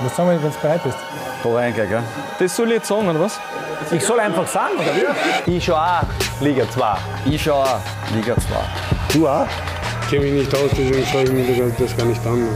Was sagen wir, wenn du bereit bist? Da reingehen, gell? Das soll ich jetzt sagen, oder was? Ich soll einfach sagen, oder wie? Ich schon auch Liga 2. Ich schau auch Liga 2. Du auch? Ich kenne mich nicht aus, deswegen schaue ich mir das, das gar nicht an.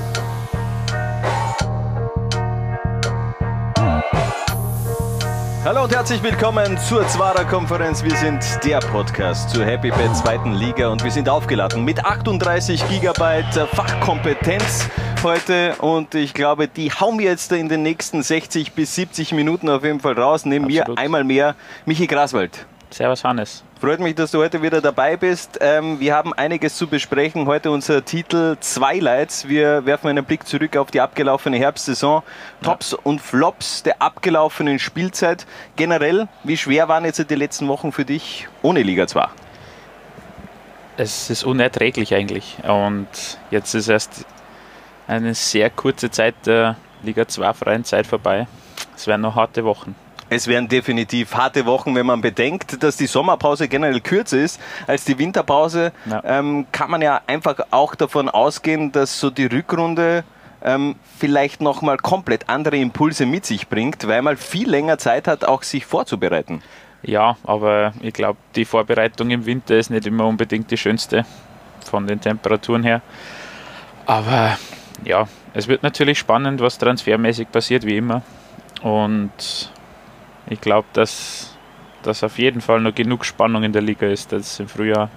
Hallo und herzlich willkommen zur Zwarer Konferenz. Wir sind der Podcast zur Happy Bad zweiten Liga und wir sind aufgeladen mit 38 Gigabyte Fachkompetenz heute und ich glaube, die hauen wir jetzt in den nächsten 60 bis 70 Minuten auf jeden Fall raus. Neben Absolut. mir einmal mehr Michi Graswald. Servus Hannes. Freut mich, dass du heute wieder dabei bist. Ähm, wir haben einiges zu besprechen. Heute unser Titel Zweilights. Wir werfen einen Blick zurück auf die abgelaufene Herbstsaison. Tops und Flops der abgelaufenen Spielzeit. Generell, wie schwer waren jetzt die letzten Wochen für dich ohne Liga 2? Es ist unerträglich eigentlich. Und jetzt ist erst eine sehr kurze Zeit der Liga 2 freien Zeit vorbei. Es werden noch harte Wochen. Es wären definitiv harte Wochen, wenn man bedenkt, dass die Sommerpause generell kürzer ist als die Winterpause. Ja. Ähm, kann man ja einfach auch davon ausgehen, dass so die Rückrunde ähm, vielleicht nochmal komplett andere Impulse mit sich bringt, weil man viel länger Zeit hat, auch sich vorzubereiten. Ja, aber ich glaube, die Vorbereitung im Winter ist nicht immer unbedingt die schönste von den Temperaturen her. Aber ja, es wird natürlich spannend, was transfermäßig passiert, wie immer. Und ich glaube, dass, dass auf jeden Fall noch genug Spannung in der Liga ist, dass im Frühjahr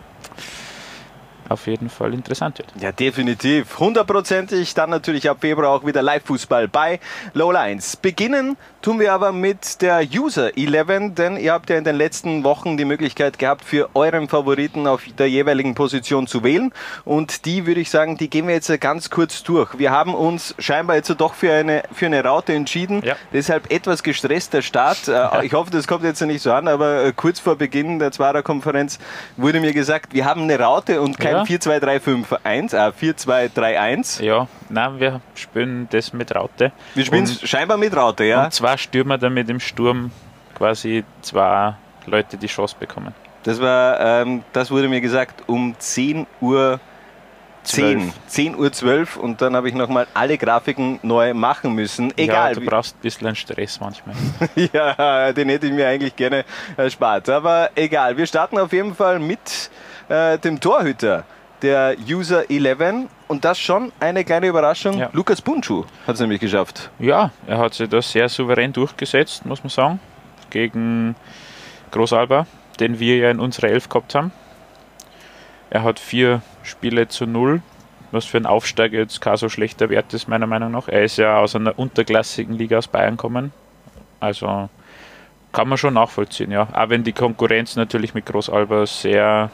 auf jeden Fall interessant wird. Ja, definitiv. Hundertprozentig. Dann natürlich ab Februar auch wieder Live-Fußball bei Low Lines. Beginnen tun wir aber mit der User 11, denn ihr habt ja in den letzten Wochen die Möglichkeit gehabt, für euren Favoriten auf der jeweiligen Position zu wählen. Und die würde ich sagen, die gehen wir jetzt ganz kurz durch. Wir haben uns scheinbar jetzt doch für eine, für eine Raute entschieden. Ja. Deshalb etwas gestresst der Start. Äh, Ich hoffe, das kommt jetzt nicht so an, aber äh, kurz vor Beginn der Zwarer-Konferenz wurde mir gesagt, wir haben eine Raute und kein Ja. 4-2-3-5-1, äh, 4-2-3-1. Ja, nein, wir spielen das mit Raute. Wir spielen Und- scheinbar mit Raute, ja. Und zwei Stürmer, damit im Sturm quasi zwei Leute die Chance bekommen. Das war, ähm, das wurde mir gesagt um 10 Uhr 10, Zwölf. 10 Uhr 12 und dann habe ich nochmal alle Grafiken neu machen müssen. ja, Egal. du wie- brauchst ein bisschen Stress manchmal. ja, den hätte ich mir eigentlich gerne erspart. Aber egal, wir starten auf jeden Fall mit äh, dem Torhüter der User 11 und das schon eine kleine Überraschung. Ja. Lukas Bunchu hat es nämlich geschafft. ja, er hat sich da sehr souverän durchgesetzt, muss man sagen, gegen Großalba, den wir ja in unserer Elf gehabt haben. Er hat vier Spiele zu null, was für einen Aufsteiger jetzt kein so schlechter Wert ist, meiner Meinung nach. Er ist ja aus einer unterklassigen Liga aus Bayern gekommen. Also kann man schon nachvollziehen, ja. Auch wenn die Konkurrenz natürlich mit Großalba sehr,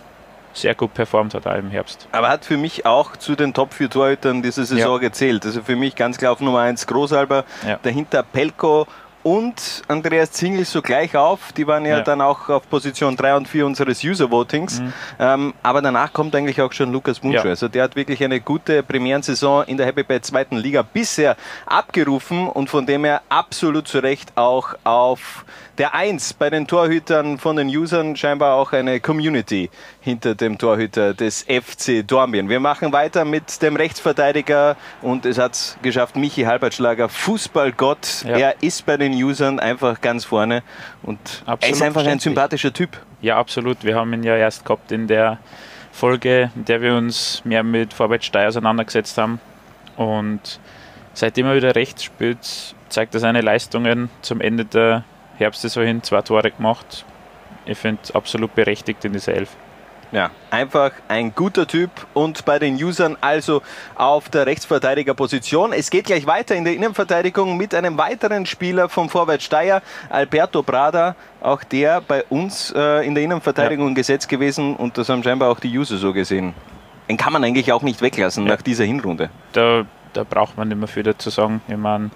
sehr gut performt hat, auch im Herbst. Aber hat für mich auch zu den Top 4 Torhütern diese Saison gezählt. Also für mich ganz klar auf Nummer 1 Großalber, Ja. dahinter Pelko und Andreas Zingel so gleich auf. Die waren ja, Ja. dann auch auf Position 3 und 4 unseres User-Votings. Ähm, aber danach kommt eigentlich auch schon Lukas Buncho. Ja. Also der hat wirklich eine gute Premierensaison in der Happy Bad zweiten Liga bisher abgerufen und von dem her absolut zu Recht auch auf der 1 bei den Torhütern von den Usern scheinbar auch eine Community hinter dem Torhüter des FC Dornbirn. Wir machen weiter mit dem Rechtsverteidiger und es hat geschafft, Michi Halbertschlager, Fußballgott. Ja. Er ist bei den Usern einfach ganz vorne und er Absolut ist einfach ein sympathischer Typ. Ja, absolut. Wir haben ihn ja erst gehabt in der Folge, in der wir uns mehr mit Vorwärts Steyr auseinandergesetzt haben. Und seitdem er wieder rechts spielt, zeigt er seine Leistungen zum Ende der Herbstsaison hin, zwei Tore gemacht. Ich finde absolut berechtigt in dieser Elf. Ja, einfach ein guter Typ und bei den Usern also auf der Rechtsverteidigerposition. Es geht gleich weiter in der Innenverteidigung mit einem weiteren Spieler vom Vorwärts Steyr, Alberto Brada, auch der bei uns äh, in der Innenverteidigung gesetzt gewesen und das haben scheinbar auch die User so gesehen. Den kann man eigentlich auch nicht weglassen Ja. nach dieser Hinrunde. Da, da braucht man nicht mehr viel dazu sagen. Ich meine,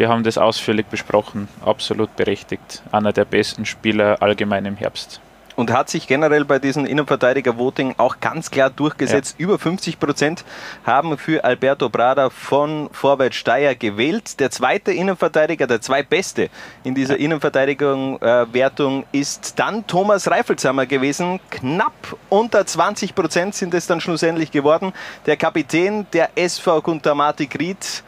wir haben das ausführlich besprochen. Absolut berechtigt. Einer der besten Spieler allgemein im Herbst. und hat sich generell bei diesem Innenverteidiger-Voting auch ganz klar durchgesetzt. Über 50 Prozent haben für Alberto Brada von Vorwärts Steyr gewählt. Der zweite Innenverteidiger, der zweitbeste in dieser Innenverteidigung-Wertung ist dann Thomas Reifelshammer gewesen. Knapp unter 20 Prozent sind es dann schlussendlich geworden. Der Kapitän der SV Guntermatik Ried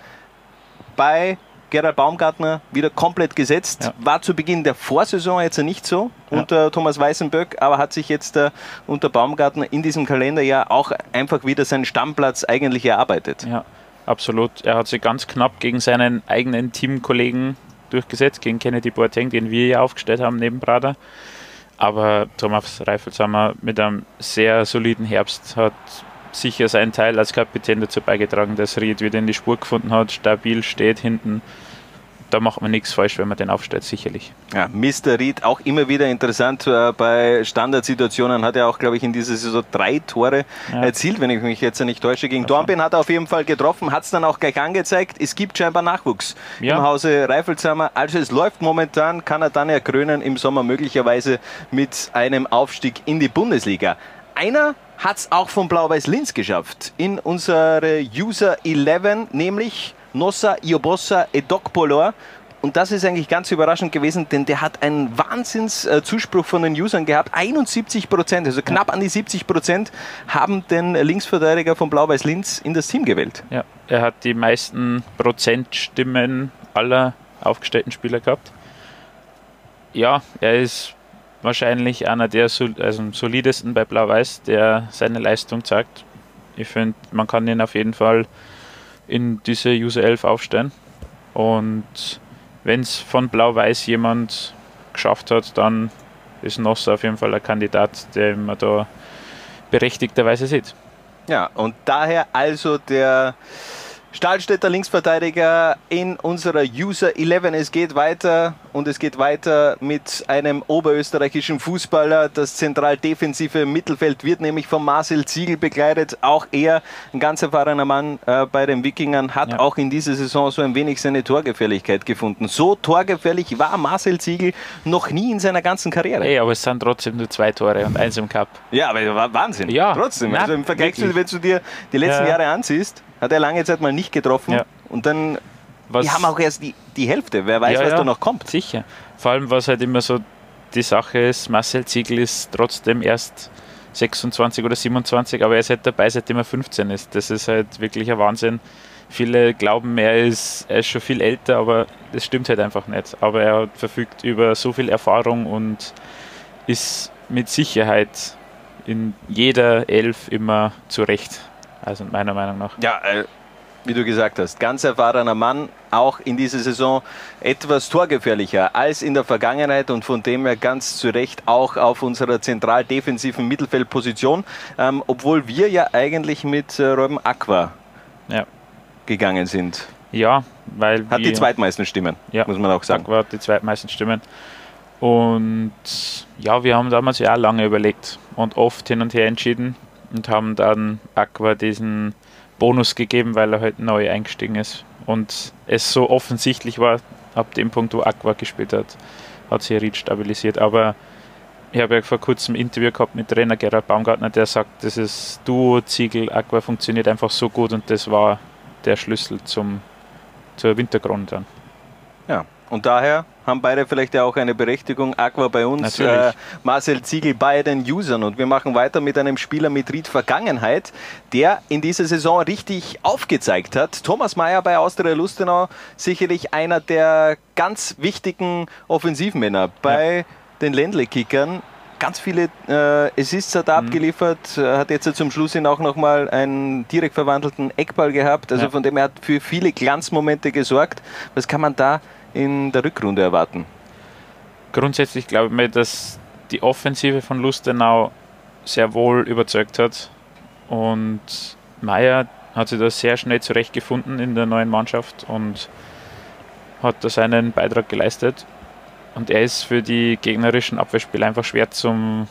bei Gerald Baumgartner wieder komplett gesetzt. Ja. War zu Beginn der Vorsaison jetzt nicht so unter Thomas Weißenböck, aber hat sich jetzt äh, unter Baumgartner in diesem Kalenderjahr auch einfach wieder seinen Stammplatz eigentlich erarbeitet. Ja, absolut. Er hat sich ganz knapp gegen seinen eigenen Teamkollegen durchgesetzt, gegen Kennedy Boateng, den wir ja aufgestellt haben neben Prada. Aber Thomas Reifelshammer mit einem sehr soliden Herbst hat sicher seinen Teil als Kapitän dazu beigetragen, dass Ried wieder in die Spur gefunden hat, stabil steht hinten. Da macht man nichts falsch, wenn man den aufstellt, sicherlich. Ja, Mr. Ried auch immer wieder interessant äh, bei Standardsituationen. Hat er auch, glaube ich, in dieser Saison drei Tore Ja. erzielt, wenn ich mich jetzt nicht täusche. Gegen Dornbirn hat er auf jeden Fall getroffen, hat es dann auch gleich angezeigt. Es gibt scheinbar Nachwuchs Ja. im Hause Reifelshammer. Also es läuft momentan, kann er dann ja krönen im Sommer möglicherweise mit einem Aufstieg in die Bundesliga. Einer hat es auch von Blau-Weiß Linz geschafft in unsere User 11, nämlich Nossa Iobossa Edokpolor. Und das ist eigentlich ganz überraschend gewesen, denn der hat einen Wahnsinns-Zuspruch von den Usern gehabt. 71 Prozent, also knapp an die 70 Prozent, haben den Linksverteidiger von Blau-Weiß Linz in das Team gewählt. Ja, er hat die meisten Prozentstimmen aller aufgestellten Spieler gehabt. Ja, er ist wahrscheinlich einer der also solidesten bei Blau-Weiß, der seine Leistung zeigt. Ich finde, man kann ihn auf jeden Fall in diese User 11 aufstellen. Und wenn es von Blau-Weiß jemand geschafft hat, dann ist Nossa auf jeden Fall ein Kandidat, den man da berechtigterweise sieht. Ja, und daher also der Stahlstädter Linksverteidiger in unserer User 11. Es geht weiter und es geht weiter mit einem oberösterreichischen Fußballer. Das zentral defensive Mittelfeld wird nämlich von Marcel Ziegel begleitet. Auch er, ein ganz erfahrener Mann äh, bei den Wikingern, hat Ja. auch in dieser Saison so ein wenig seine Torgefährlichkeit gefunden. So torgefährlich war Marcel Ziegel noch nie in seiner ganzen Karriere. Ey, aber es sind trotzdem nur zwei Tore und eins im Cup. Ja, aber Wahnsinn. Ja, Trotzdem. na, also im Vergleich wirklich. wenn du dir die letzten Ja. Jahre ansiehst, hat er lange Zeit mal nicht getroffen. Ja. Und dann, Was, die haben auch erst die, die Hälfte. Wer weiß, Ja, was ja. da noch kommt. Sicher. Vor allem, was halt immer so die Sache ist, Marcel Ziegel ist trotzdem erst 26 oder 27, aber er ist halt dabei, seitdem er 15 ist. Das ist halt wirklich ein Wahnsinn. Viele glauben, er ist, er ist schon viel älter, aber das stimmt halt einfach nicht. Aber er verfügt über so viel Erfahrung und ist mit Sicherheit in jeder Elf immer zurecht. Also meiner Meinung nach. Ja, äh, wie du gesagt hast, ganz erfahrener Mann, auch in dieser Saison etwas torgefährlicher als in der Vergangenheit und von dem her ganz zu Recht auch auf unserer zentral defensiven Mittelfeldposition, ähm, obwohl wir ja eigentlich mit äh, Ruben Aqua Ja. gegangen sind. Ja, weil Hat die zweitmeisten Stimmen, Ja. muss man auch sagen. Aqua hat die zweitmeisten Stimmen. Und ja, wir haben damals ja auch lange überlegt und oft hin und her entschieden und haben dann Aqua diesen Bonus gegeben, weil er halt neu eingestiegen ist. Und es so offensichtlich war, ab dem Punkt, wo Aqua gespielt hat, hat sich Ried stabilisiert. Aber ich habe ja vor kurzem ein Interview gehabt mit Trainer Gerhard Baumgartner, der sagt, dieses Duo Ziegel Aqua funktioniert einfach so gut und das war der Schlüssel zum, zur Winterkrone dann. Ja, und daher haben beide vielleicht ja auch eine Berechtigung. Aqua bei uns, äh. Marcel Ziegel bei den Usern. Und wir machen weiter mit einem Spieler mit Ried Vergangenheit, der in dieser Saison richtig aufgezeigt hat. Thomas Mayer bei Austria Lustenau, sicherlich einer der ganz wichtigen Offensivmänner bei den Ländle-Kickern. Ganz viele äh, Assists Mhm. hat er abgeliefert, äh, hat jetzt zum Schluss hin auch nochmal einen direkt verwandelten Eckball gehabt. Also Ja. von dem er hat für viele Glanzmomente gesorgt. Was kann man da in der Rückrunde erwarten? grundsätzlich glaube ich mir, dass die Offensive von Lustenau sehr wohl überzeugt hat. Und Meier hat sich da sehr schnell zurechtgefunden in der neuen Mannschaft und hat da seinen Beitrag geleistet. Und er ist für die gegnerischen Abwehrspieler einfach schwer zum,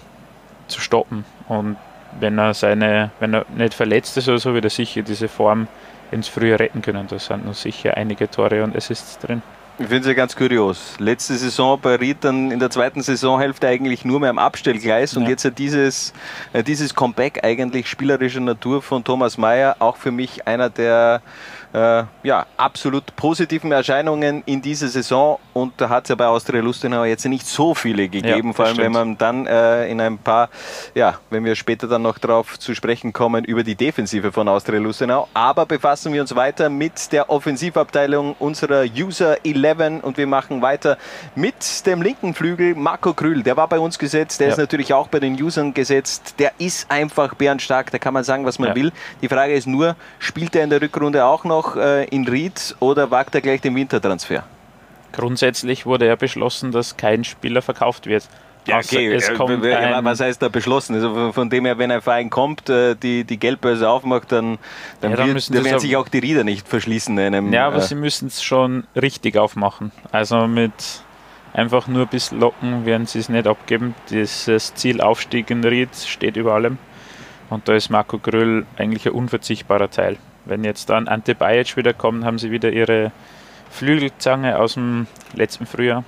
zu stoppen. Und wenn er seine, wenn er nicht verletzt ist oder so, wird er sicher diese Form ins Frühjahr retten können. Da sind noch sicher einige Tore und Assists drin. Ich finde es ja ganz kurios. Letzte Saison bei Ried dann in der zweiten Saisonhälfte eigentlich nur mehr am Abstellgleis und Ja. jetzt ja dieses, äh, dieses Comeback eigentlich spielerischer Natur von Thomas Mayer, auch für mich einer der äh, ja, absolut positiven Erscheinungen in dieser Saison. Und da hat es ja bei Austria Lustenau jetzt nicht so viele gegeben, Ja, vor allem das wenn man dann äh, in ein paar, ja, wenn wir später dann noch darauf zu sprechen kommen, über die Defensive von Austria Lustenau. Aber befassen wir uns weiter mit der Offensivabteilung unserer User 11 und wir machen weiter mit dem linken Flügel Marco Krühl. Der war bei uns gesetzt, der Ja. ist natürlich auch bei den Usern gesetzt. Der ist einfach bärenstark, da kann man sagen, was man Ja. will. Die Frage ist nur, spielt er in der Rückrunde auch noch äh, in Ried oder wagt er gleich den Wintertransfer? Grundsätzlich wurde ja beschlossen, dass kein Spieler verkauft wird. Außer es äh, was heißt da beschlossen? Also von- dem her, wenn ein Verein kommt, äh, die, die Geldbörse aufmacht, dann, dann, Ja, dann wird, dann werden sich auch die Rieder nicht verschließen. in Einem, Ja, aber äh, sie müssen es schon richtig aufmachen. Also mit einfach nur bis locken werden sie es nicht abgeben. Dieses Ziel Aufstieg in Ried steht über allem. Und da ist Marco Gröll eigentlich ein unverzichtbarer Teil. Wenn jetzt dann Ante Bajic wieder kommt, haben sie wieder ihre Flügelzange aus dem letzten Frühjahr.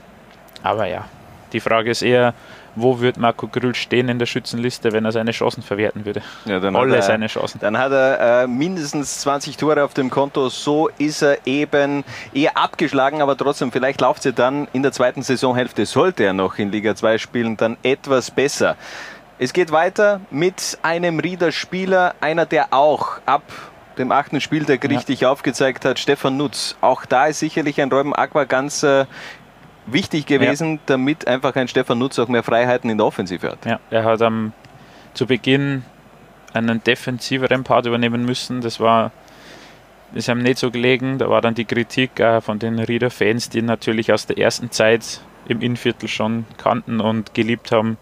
Aber ja, die Frage ist eher, wo wird Marco Grüll stehen in der Schützenliste, wenn er seine Chancen verwerten würde? ja, Alle er- seine Chancen. Dann hat er äh, mindestens 20 Tore auf dem Konto. So ist er eben eher abgeschlagen, aber trotzdem, vielleicht läuft sie dann in der zweiten Saisonhälfte, sollte er noch in Liga 2 spielen, dann etwas besser. Es geht weiter mit einem Rieder Spieler, einer, der auch ab dem achten Spieltag richtig aufgezeigt hat, Stefan Nutz. Auch da ist sicherlich ein Räumen Aqua ganz äh, wichtig gewesen, damit einfach ein Stefan Nutz auch mehr Freiheiten in der Offensive hat. Ja, er hat am, zu Beginn einen defensiveren Part übernehmen müssen. Das war ist ihm nicht so gelegen. Da war dann die Kritik äh, von den Rieder-Fans, die ihn natürlich aus der ersten Zeit im Innviertel schon kannten und geliebt haben,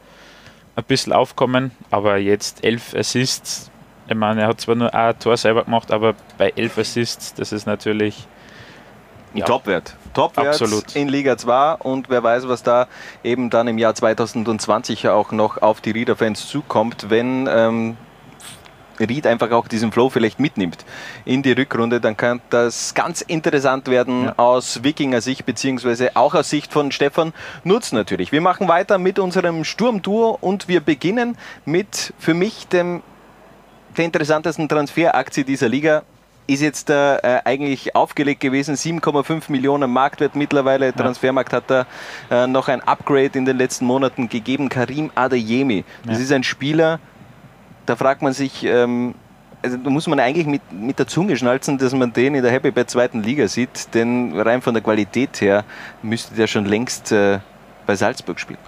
ein bisschen aufkommen. Aber jetzt elf Assists. Ich meine, er hat zwar nur ein Tor selber gemacht, aber bei elf Assists, das ist natürlich Ja. Topwert. Topwert Absolut. in Liga 2 und wer weiß, was da eben dann im Jahr 2020 ja auch noch auf die Rieder-Fans zukommt, wenn ähm, Ried einfach auch diesen Flow vielleicht mitnimmt in die Rückrunde, dann kann das ganz interessant werden Ja. aus Wikinger Sicht, beziehungsweise auch aus Sicht von Stefan Nutz natürlich. Wir machen weiter mit unserem Sturmduo und wir beginnen mit für mich dem der interessantesten Transferaktie dieser Liga ist jetzt äh, äh, eigentlich aufgelegt gewesen. 7,5 Millionen Marktwert mittlerweile. Transfermarkt hat da äh, noch ein Upgrade in den letzten Monaten gegeben. Karim Adeyemi. Das Ja. ist ein Spieler, da fragt man sich, ähm, also da muss man eigentlich mit, mit der Zunge schnalzen, dass man den in der Happy bei zweiten Liga sieht. Denn rein von der Qualität her müsste der schon längst äh, bei Salzburg spielen.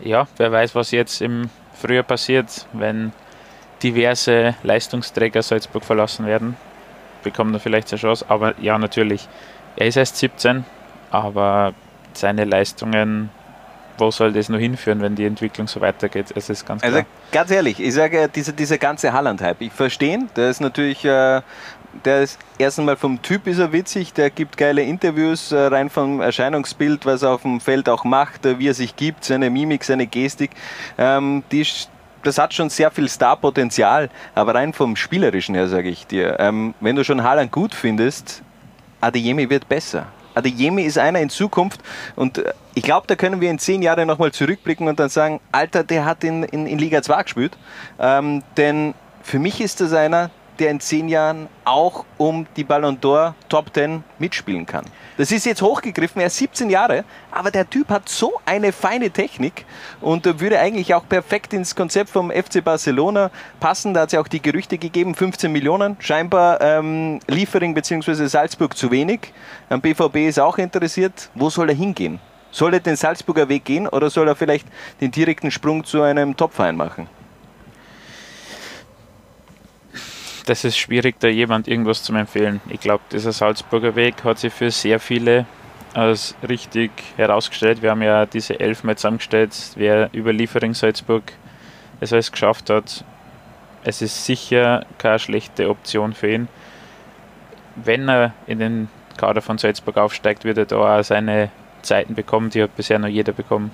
ja, wer weiß, was jetzt im Frühjahr passiert, wenn diverse Leistungsträger Salzburg verlassen werden, bekommt er vielleicht eine Chance. Aber ja, natürlich, er ist erst 17, aber seine Leistungen, wo soll das noch hinführen, wenn die Entwicklung so weitergeht? Es ist ganz klar. Also ganz ehrlich, ich sage, dieser, dieser ganze Halland-Hype, ich verstehe ihn, der ist natürlich, äh, der ist erst einmal vom Typ ist er witzig, der gibt geile Interviews, äh, rein vom Erscheinungsbild, was er auf dem Feld auch macht, äh, wie er sich gibt, seine Mimik, seine Gestik, ähm, die das hat schon sehr viel Starpotenzial, aber rein vom Spielerischen her sage ich dir, ähm, wenn du schon Haaland gut findest, Adeyemi wird besser. Adeyemi ist einer in Zukunft und äh, ich glaube, da können wir in zehn Jahre nochmal zurückblicken und dann sagen, Alter, der hat in, in, in Liga 2 gespielt. Ähm, denn für mich ist das einer, der in zehn Jahren auch um die Ballon d'Or Top 10 mitspielen kann. Das ist jetzt hochgegriffen, er ist 17 Jahre, aber der Typ hat so eine feine Technik und würde eigentlich auch perfekt ins Konzept vom FC Barcelona passen. Da hat es ja auch die Gerüchte gegeben, 15 Millionen, scheinbar ähm, Liefering bzw. Salzburg zu wenig. Am BVB ist auch interessiert, wo soll er hingehen? Soll er den Salzburger Weg gehen oder soll er vielleicht den direkten Sprung zu einem Topverein machen? Das ist schwierig, da jemand irgendwas zu empfehlen. Ich glaube, dieser Salzburger Weg hat sich für sehr viele als richtig herausgestellt. Wir haben ja diese elf Mal zusammengestellt, wer über Liefering Salzburg es alles geschafft hat. Es ist sicher keine schlechte Option für ihn. Wenn er in den Kader von Salzburg aufsteigt, wird er da auch seine Zeiten bekommen, die hat bisher noch jeder bekommen.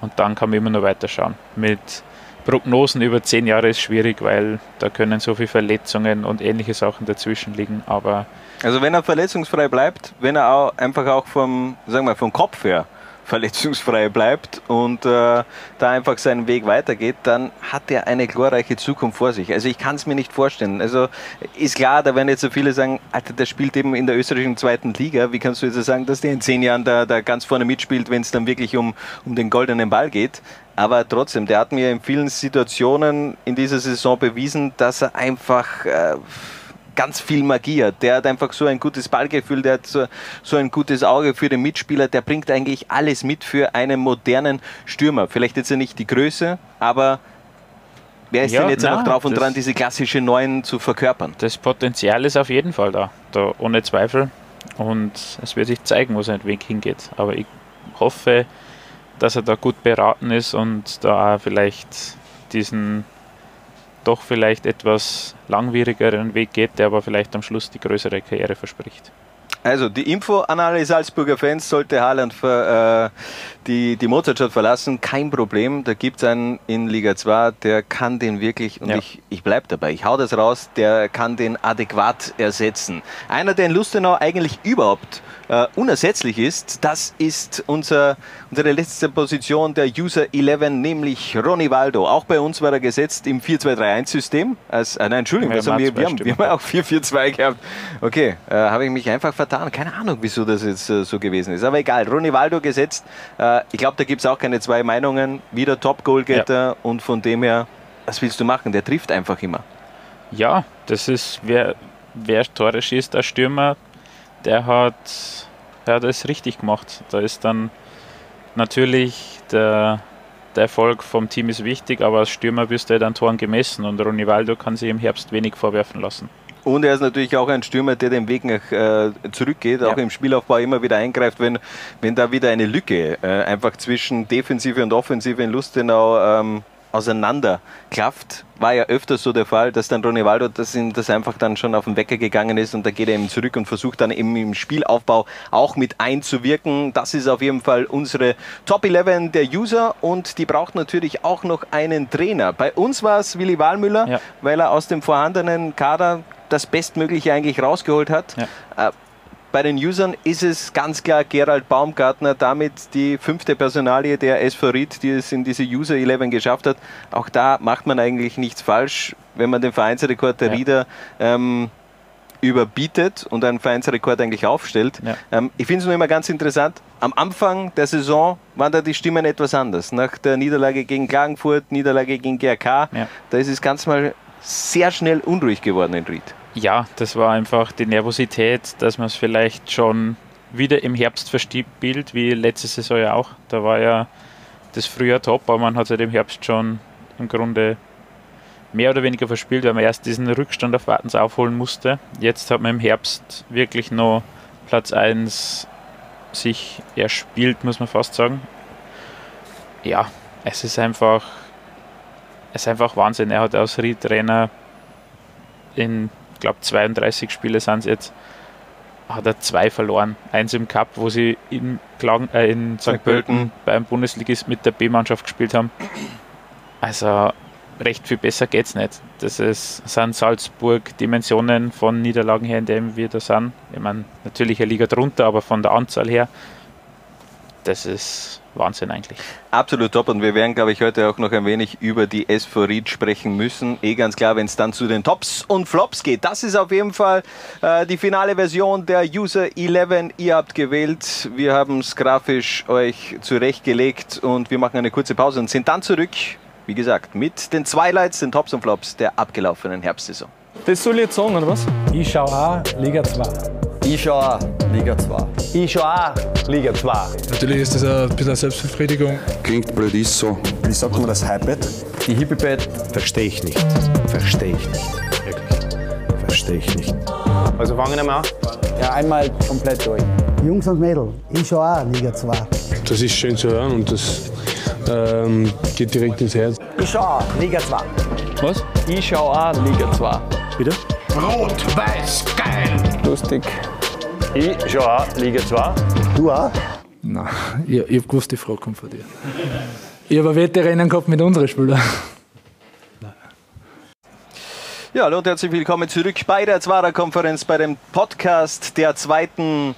Und dann kann man immer noch weiterschauen. Mit Prognosen über zehn Jahre ist schwierig, weil da können so viele Verletzungen und ähnliche Sachen dazwischen liegen. Aber Also wenn er verletzungsfrei bleibt, wenn er auch einfach auch vom, sagen wir, vom Kopf her verletzungsfrei bleibt und äh, da einfach seinen Weg weitergeht, dann hat er eine glorreiche Zukunft vor sich. Also ich kann es mir nicht vorstellen. Also ist klar, da werden jetzt so viele sagen, Alter, der spielt eben in der österreichischen zweiten Liga. Wie kannst du jetzt sagen, dass der in zehn Jahren da, da ganz vorne mitspielt, wenn es dann wirklich um, um den goldenen Ball geht? Aber trotzdem, der hat mir in vielen Situationen in dieser Saison bewiesen, dass er einfach... Äh, ganz viel Magie hat. Der hat einfach so ein gutes Ballgefühl, der hat so, so ein gutes Auge für den Mitspieler, der bringt eigentlich alles mit für einen modernen Stürmer. Vielleicht jetzt ja nicht die Größe, aber wer ist Ja, denn jetzt na, noch drauf und dran, diese klassische Neuen zu verkörpern? Das Potenzial ist auf jeden Fall da, da ohne Zweifel. Und es wird sich zeigen, wo sein Weg hingeht. Aber ich hoffe, dass er da gut beraten ist und da vielleicht diesen doch vielleicht etwas langwierigeren Weg geht, der aber vielleicht am Schluss die größere Karriere verspricht. Also die Info an alle Salzburger Fans, sollte Haaland ver, äh, die, die Mozartstadt verlassen, kein Problem. Da gibt es einen in Liga 2, der kann den wirklich, und Ja. ich, ich bleibe dabei, ich hau das raus, der kann den adäquat ersetzen. Einer, der in Lustenau eigentlich überhaupt äh, unersetzlich ist, das ist unser, unsere letzte Position der User 11, nämlich Ronny Waldo. Auch bei uns war er gesetzt im 4-2-3-1-System. Als, äh, nein, Entschuldigung, Wir das haben wir, auch wir, haben, wir haben auch 4-4-2 gehabt. Okay, äh, habe ich mich einfach vertan. Keine Ahnung, wieso das jetzt äh, so gewesen ist. Aber egal, Ronny Waldo gesetzt. Äh, ich glaube, da gibt es auch keine zwei Meinungen. Wieder Top-Goalgetter und von dem her, was willst du machen? Der trifft einfach immer. Ja, das ist, wer, wer Tore schießt als Stürmer, der hat, der hat es richtig gemacht. Da ist dann natürlich der, der Erfolg vom Team ist wichtig, aber als Stürmer bist du halt an Toren gemessen und Ronny Waldo kann sich im Herbst wenig vorwerfen lassen. Und er ist natürlich auch ein Stürmer, der den Weg nach, äh, zurückgeht, auch Ja. im Spielaufbau immer wieder eingreift, wenn, wenn da wieder eine Lücke äh, einfach zwischen Defensive und Offensive in Lustenau ähm, auseinander klafft. War ja öfter so der Fall, dass dann Ronny Waldo das, ihm das einfach dann schon auf den Wecker gegangen ist und da geht er eben zurück und versucht dann eben im Spielaufbau auch mit einzuwirken. Das ist auf jeden Fall unsere Top 11 der User und die braucht natürlich auch noch einen Trainer. Bei uns war es Willi Wahlmüller, Ja. weil er aus dem vorhandenen Kader das Bestmögliche eigentlich rausgeholt hat. Äh, bei den Usern ist es ganz klar Gerald Baumgartner, damit die fünfte Personalie der Ried, die es in diese User 11 geschafft hat. Auch da macht man eigentlich nichts falsch, wenn man den Vereinsrekord der Ja. Rieder ähm, überbietet und einen Vereinsrekord eigentlich aufstellt. Ja. Ähm, ich finde es nur immer ganz interessant. Am Anfang der Saison waren da die Stimmen etwas anders. Nach der Niederlage gegen Klagenfurt, Niederlage gegen GRK, Ja. da ist es ganz mal sehr schnell unruhig geworden in Ried. Ja, das war einfach die Nervosität, dass man es vielleicht schon wieder im Herbst verspielt, wie letzte Saison ja auch. Da war ja das Frühjahr top, aber man hat es halt im Herbst schon im Grunde mehr oder weniger verspielt, weil man erst diesen Rückstand auf Wartens aufholen musste. Jetzt hat man im Herbst wirklich noch Platz 1 sich erspielt, muss man fast sagen. Ja, es ist einfach, ist einfach Wahnsinn. Er hat als Ried-Trainer in, ich glaube, 32 Spiele sind es jetzt, hat er zwei verloren. Eins im Cup, wo sie in, Klagen, äh, in St. Pölten. Pölten beim Bundesligist mit der B-Mannschaft gespielt haben. Also recht viel besser geht's nicht. Das ist, sind Salzburg-Dimensionen von Niederlagen her, in denen wir da sind. Ich meine, natürlich eine Liga drunter, aber von der Anzahl her, das ist Wahnsinn eigentlich. Absolut top und wir werden, glaube ich, heute auch noch ein wenig über die SV Ried sprechen müssen. Eh ganz klar, wenn es dann zu den Tops und Flops geht. Das ist auf jeden Fall äh, die finale Version der User 11. Ihr habt gewählt, wir haben es grafisch euch zurechtgelegt und wir machen eine kurze Pause und sind dann zurück, wie gesagt, mit den Twilights, den Tops und Flops der abgelaufenen Herbstsaison. Das soll ich jetzt sagen, oder was? Ich schau auch Liga 2. Ich schau auch Liga 2. Ich schon auch Liga 2. Natürlich ist das ein bisschen eine Selbstbefriedigung. Klingt blöd, ist so. Wie sagt man das Hypebett? Die Hippie-Bett. Verstehe ich nicht. Verstehe ich nicht. Wirklich. Verstehe ich nicht. Also fangen wir mal an. Ja, einmal komplett durch. Jungs und Mädels, ich schon auch Liga 2. Das ist schön zu hören und das ähm, geht direkt ins Herz. Ich schau auch Liga 2. Was? Ich schau auch Liga 2. Bitte? Lustig. Ich schon auch Liga 2. Du auch? Nein, ich, ich habe gewusst, die Frage kommt von dir. Ich habe Wettrennen gehabt mit unseren Spielern. Ja, hallo und herzlich willkommen zurück bei der Zwarer Konferenz, bei dem Podcast der zweiten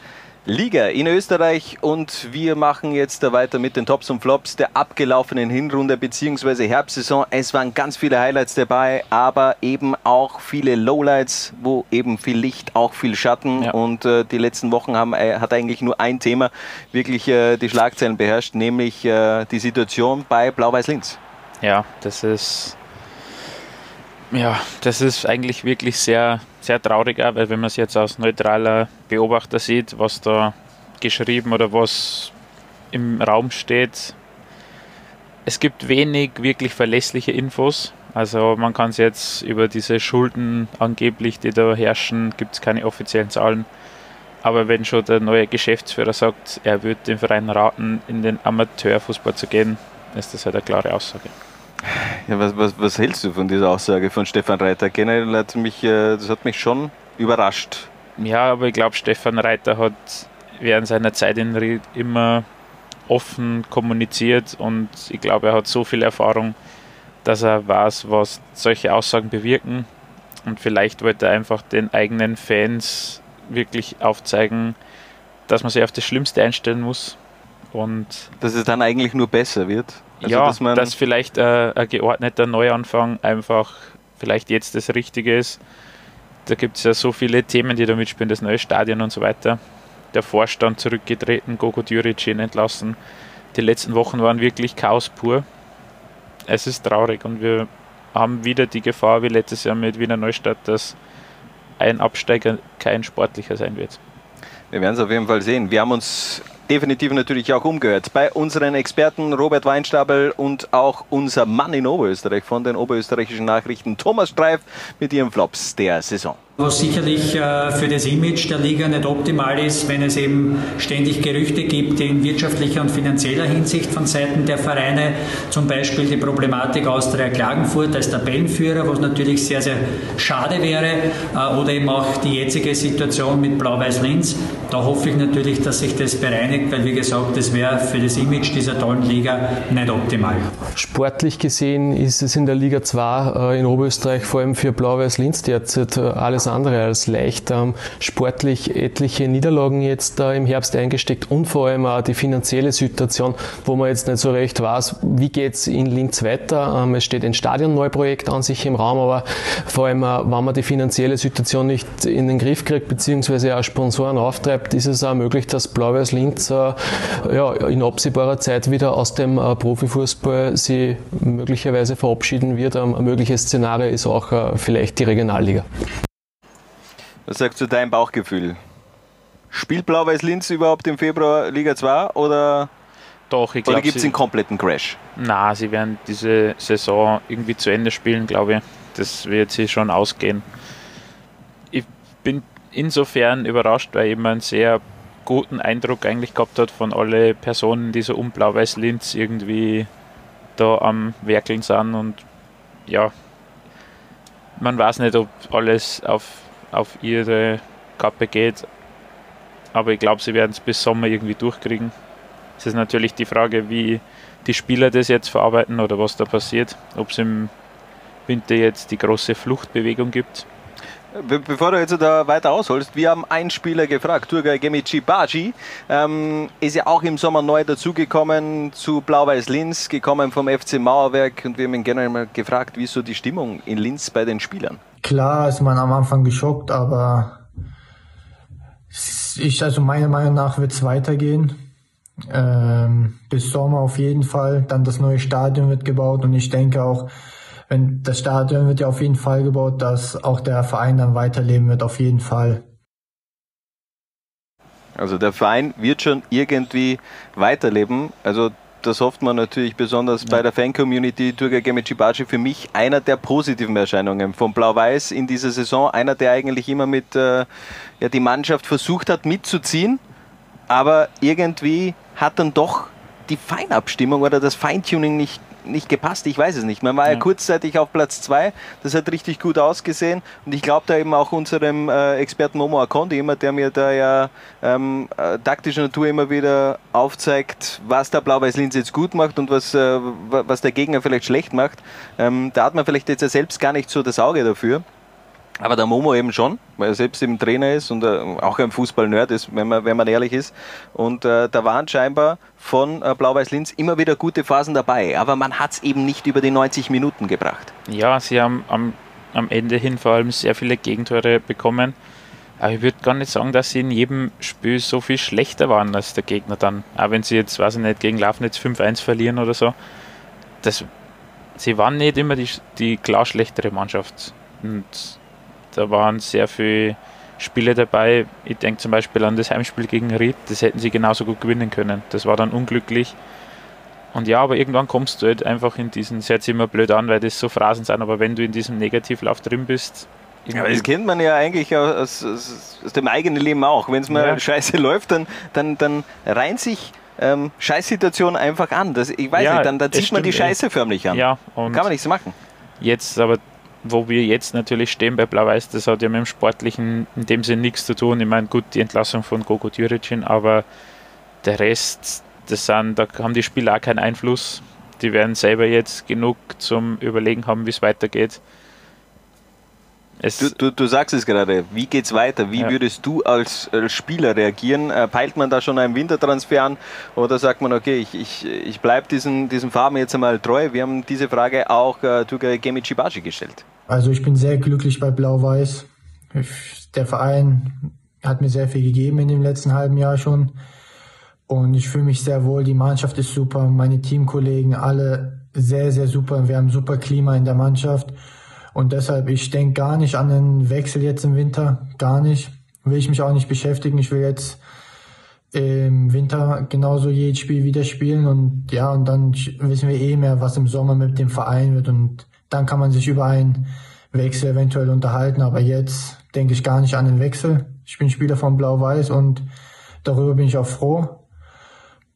Liga in Österreich und wir machen jetzt weiter mit den Tops und Flops der abgelaufenen Hinrunde bzw. Herbstsaison. Es waren ganz viele Highlights dabei, aber eben auch viele Lowlights, wo eben viel Licht, auch viel Schatten Ja. und äh, die letzten Wochen haben, äh, hat eigentlich nur ein Thema wirklich äh, die Schlagzeilen beherrscht, nämlich äh, die Situation bei Blau-Weiß-Linz. Ja, das ist. Ja, das ist eigentlich wirklich sehr, sehr traurig, auch, weil wenn man es jetzt aus neutraler Beobachter sieht, was da geschrieben oder was im Raum steht, es gibt wenig wirklich verlässliche Infos. Also man kann es jetzt über diese Schulden angeblich, die da herrschen, gibt es keine offiziellen Zahlen. Aber wenn schon der neue Geschäftsführer sagt, er würde den Verein raten, in den Amateurfußball zu gehen, ist das halt eine klare Aussage. Ja, was, was, was hältst du von dieser Aussage von Stefan Reiter? Generell hat mich, äh, das hat mich schon überrascht. Ja, aber ich glaube, Stefan Reiter hat während seiner Zeit in Ried immer offen kommuniziert und ich glaube, er hat so viel Erfahrung, dass er weiß, was solche Aussagen bewirken. Und vielleicht wollte er einfach den eigenen Fans wirklich aufzeigen, dass man sich auf das Schlimmste einstellen muss. Und Dass es dann eigentlich nur besser wird. Also, ja, dass dass vielleicht äh, ein geordneter Neuanfang einfach vielleicht jetzt das Richtige ist. Da gibt es ja so viele Themen, die da mitspielen, das neue Stadion und so weiter. Der Vorstand zurückgetreten, Gogo Djuricin entlassen. Die letzten Wochen waren wirklich Chaos pur. Es ist traurig und wir haben wieder die Gefahr, wie letztes Jahr mit Wiener Neustadt, dass ein Absteiger kein sportlicher sein wird. Wir werden es auf jeden Fall sehen. Wir haben uns definitiv natürlich auch umgehört bei unseren Experten Robert Weinstabel und auch unser Mann in Oberösterreich von den oberösterreichischen Nachrichten Thomas Streif mit ihren Flops der Saison. Was sicherlich äh, für das Image der Liga nicht optimal ist, wenn es eben ständig Gerüchte gibt in wirtschaftlicher und finanzieller Hinsicht von Seiten der Vereine. Zum Beispiel die Problematik Austria Klagenfurt als Tabellenführer, was natürlich sehr, sehr schade wäre. Äh, Oder eben auch die jetzige Situation mit Blau-Weiß Linz. Da hoffe ich natürlich, dass sich das bereinigt, weil wie gesagt, das wäre für das Image dieser tollen Liga nicht optimal. Sportlich gesehen ist es in der Liga 2 äh, in Oberösterreich vor allem für Blau-Weiß Linz derzeit alles andere als leicht. Ähm, sportlich etliche Niederlagen jetzt äh, im Herbst eingesteckt und vor allem auch die finanzielle Situation, wo man jetzt nicht so recht weiß, wie geht's in Linz weiter. Ähm, es steht ein Stadionneuprojekt an sich im Raum, aber vor allem, wenn man die finanzielle Situation nicht in den Griff kriegt, beziehungsweise auch Sponsoren auftreibt, ist es auch möglich, dass Blau-Weiß Linz äh, ja, in absehbarer Zeit wieder aus dem äh, Profifußball sie möglicherweise verabschieden wird. Ähm, ein mögliches Szenario ist auch äh, vielleicht die Regionalliga. Was sagst du dein Bauchgefühl? Spielt Blau-Weiß Linz überhaupt im Februar Liga 2 oder, Doch, ich oder glaube, gibt es einen kompletten Crash? na, sie werden diese Saison irgendwie zu Ende spielen, glaube ich. Das wird sie schon ausgehen. Ich bin insofern überrascht, weil ich immer einen sehr guten Eindruck eigentlich gehabt hat von alle Personen, die so um Blau-Weiß Linz irgendwie da am Werkeln sind und ja, man weiß nicht, ob alles auf, auf ihre Kappe geht, aber ich glaube, sie werden es bis Sommer irgendwie durchkriegen. Es ist natürlich die Frage, wie die Spieler das jetzt verarbeiten oder was da passiert, ob es im Winter jetzt die große Fluchtbewegung gibt. Be bevor du jetzt da weiter ausholst, wir haben einen Spieler gefragt, Turgay Gemici Baji, ähm, ist ja auch im Sommer neu dazugekommen zu Blau-Weiß Linz, gekommen vom FC Mauerwerk und wir haben ihn generell mal gefragt, wie ist so die Stimmung in Linz bei den Spielern? Klar ist man am Anfang geschockt, aber ich, also meiner Meinung nach wird es weitergehen. Ähm, bis Sommer auf jeden Fall. Dann das neue Stadion wird gebaut und ich denke auch, wenn das Stadion wird ja auf jeden Fall gebaut, dass auch der Verein dann weiterleben wird, auf jeden Fall. Also der Verein wird schon irgendwie weiterleben. Also das hofft man natürlich besonders bei der Fan-Community. Turgay Gemici Baji für mich einer der positiven Erscheinungen von Blau-Weiß in dieser Saison. Einer, der eigentlich immer mit äh, ja, die Mannschaft versucht hat mitzuziehen, aber irgendwie hat dann doch die Feinabstimmung oder das Feintuning nicht, nicht gepasst. Ich weiß es nicht. Man war ja, Ja. kurzzeitig auf Platz 2. Das hat richtig gut ausgesehen. Und ich glaube da eben auch unserem äh, Experten Momo Akondi immer, der mir da ja ähm, äh, taktischer Natur immer wieder aufzeigt, was der Blau-Weiß Linz jetzt gut macht und was, äh, wa- was der Gegner vielleicht schlecht macht. Ähm, da hat man vielleicht jetzt ja selbst gar nicht so das Auge dafür. Aber der Momo eben schon, weil er selbst eben Trainer ist und äh, auch ein Fußball-Nerd ist, wenn man, wenn man ehrlich ist. Und äh, da waren scheinbar von äh, Blau-Weiß-Linz immer wieder gute Phasen dabei. Aber man hat es eben nicht über die 90 Minuten gebracht. Ja, sie haben am, am Ende hin vor allem sehr viele Gegentore bekommen. Aber ich würde gar nicht sagen, dass sie in jedem Spiel so viel schlechter waren als der Gegner dann. Auch wenn sie jetzt, weiß ich nicht, gegen Lafnitz 5-1 verlieren oder so. Das, sie waren nicht immer die, die klar schlechtere Mannschaft. Und da waren sehr viele Spiele dabei. Ich denke zum Beispiel an das Heimspiel gegen Ried, das hätten sie genauso gut gewinnen können. Das war dann unglücklich. Und ja, aber irgendwann kommst du halt einfach in diesen, das hört sich immer blöd an, weil das so Phrasen sind, aber wenn du in diesem Negativlauf drin bist. Ja, aber das kennt man ja eigentlich aus, aus, aus dem eigenen Leben auch. Wenn es mal ja. scheiße läuft, dann, dann, dann rein sich ähm, Scheißsituation einfach an. Das, ich weiß Ja, nicht, dann, dann zieht man die Scheiße förmlich an. Ja, und Kann man nichts machen. Jetzt aber, wo wir jetzt natürlich stehen bei Blau-Weiß, das hat ja mit dem Sportlichen in dem Sinne nichts zu tun. Ich meine, gut, die Entlassung von Gogo Djuricin, aber der Rest, das sind, da haben die Spieler auch keinen Einfluss. Die werden selber jetzt genug zum Überlegen haben, wie es weitergeht. Es, Du, du, du sagst es gerade, wie geht's weiter? Wie Ja. würdest du als, als Spieler reagieren? Äh, Peilt man da schon einen Wintertransfer an oder sagt man, okay, ich, ich, ich bleibe diesen, diesen Farben jetzt einmal treu? Wir haben diese Frage auch äh, Tugay Gemichibashi gestellt. Also ich bin sehr glücklich bei Blau-Weiß. Der Verein hat mir sehr viel gegeben in dem letzten halben Jahr schon. Und ich fühle mich sehr wohl. Die Mannschaft ist super. Meine Teamkollegen alle sehr, sehr super. Wir haben super Klima in der Mannschaft. Und deshalb, ich denke gar nicht an einen Wechsel jetzt im Winter. Gar nicht. Will ich mich auch nicht beschäftigen. Ich will jetzt im Winter genauso jedes Spiel wieder spielen und ja, und dann wissen wir eh mehr, was im Sommer mit dem Verein wird und dann kann man sich über einen Wechsel eventuell unterhalten, aber jetzt denke ich gar nicht an den Wechsel. Ich bin Spieler von Blau-Weiß und darüber bin ich auch froh.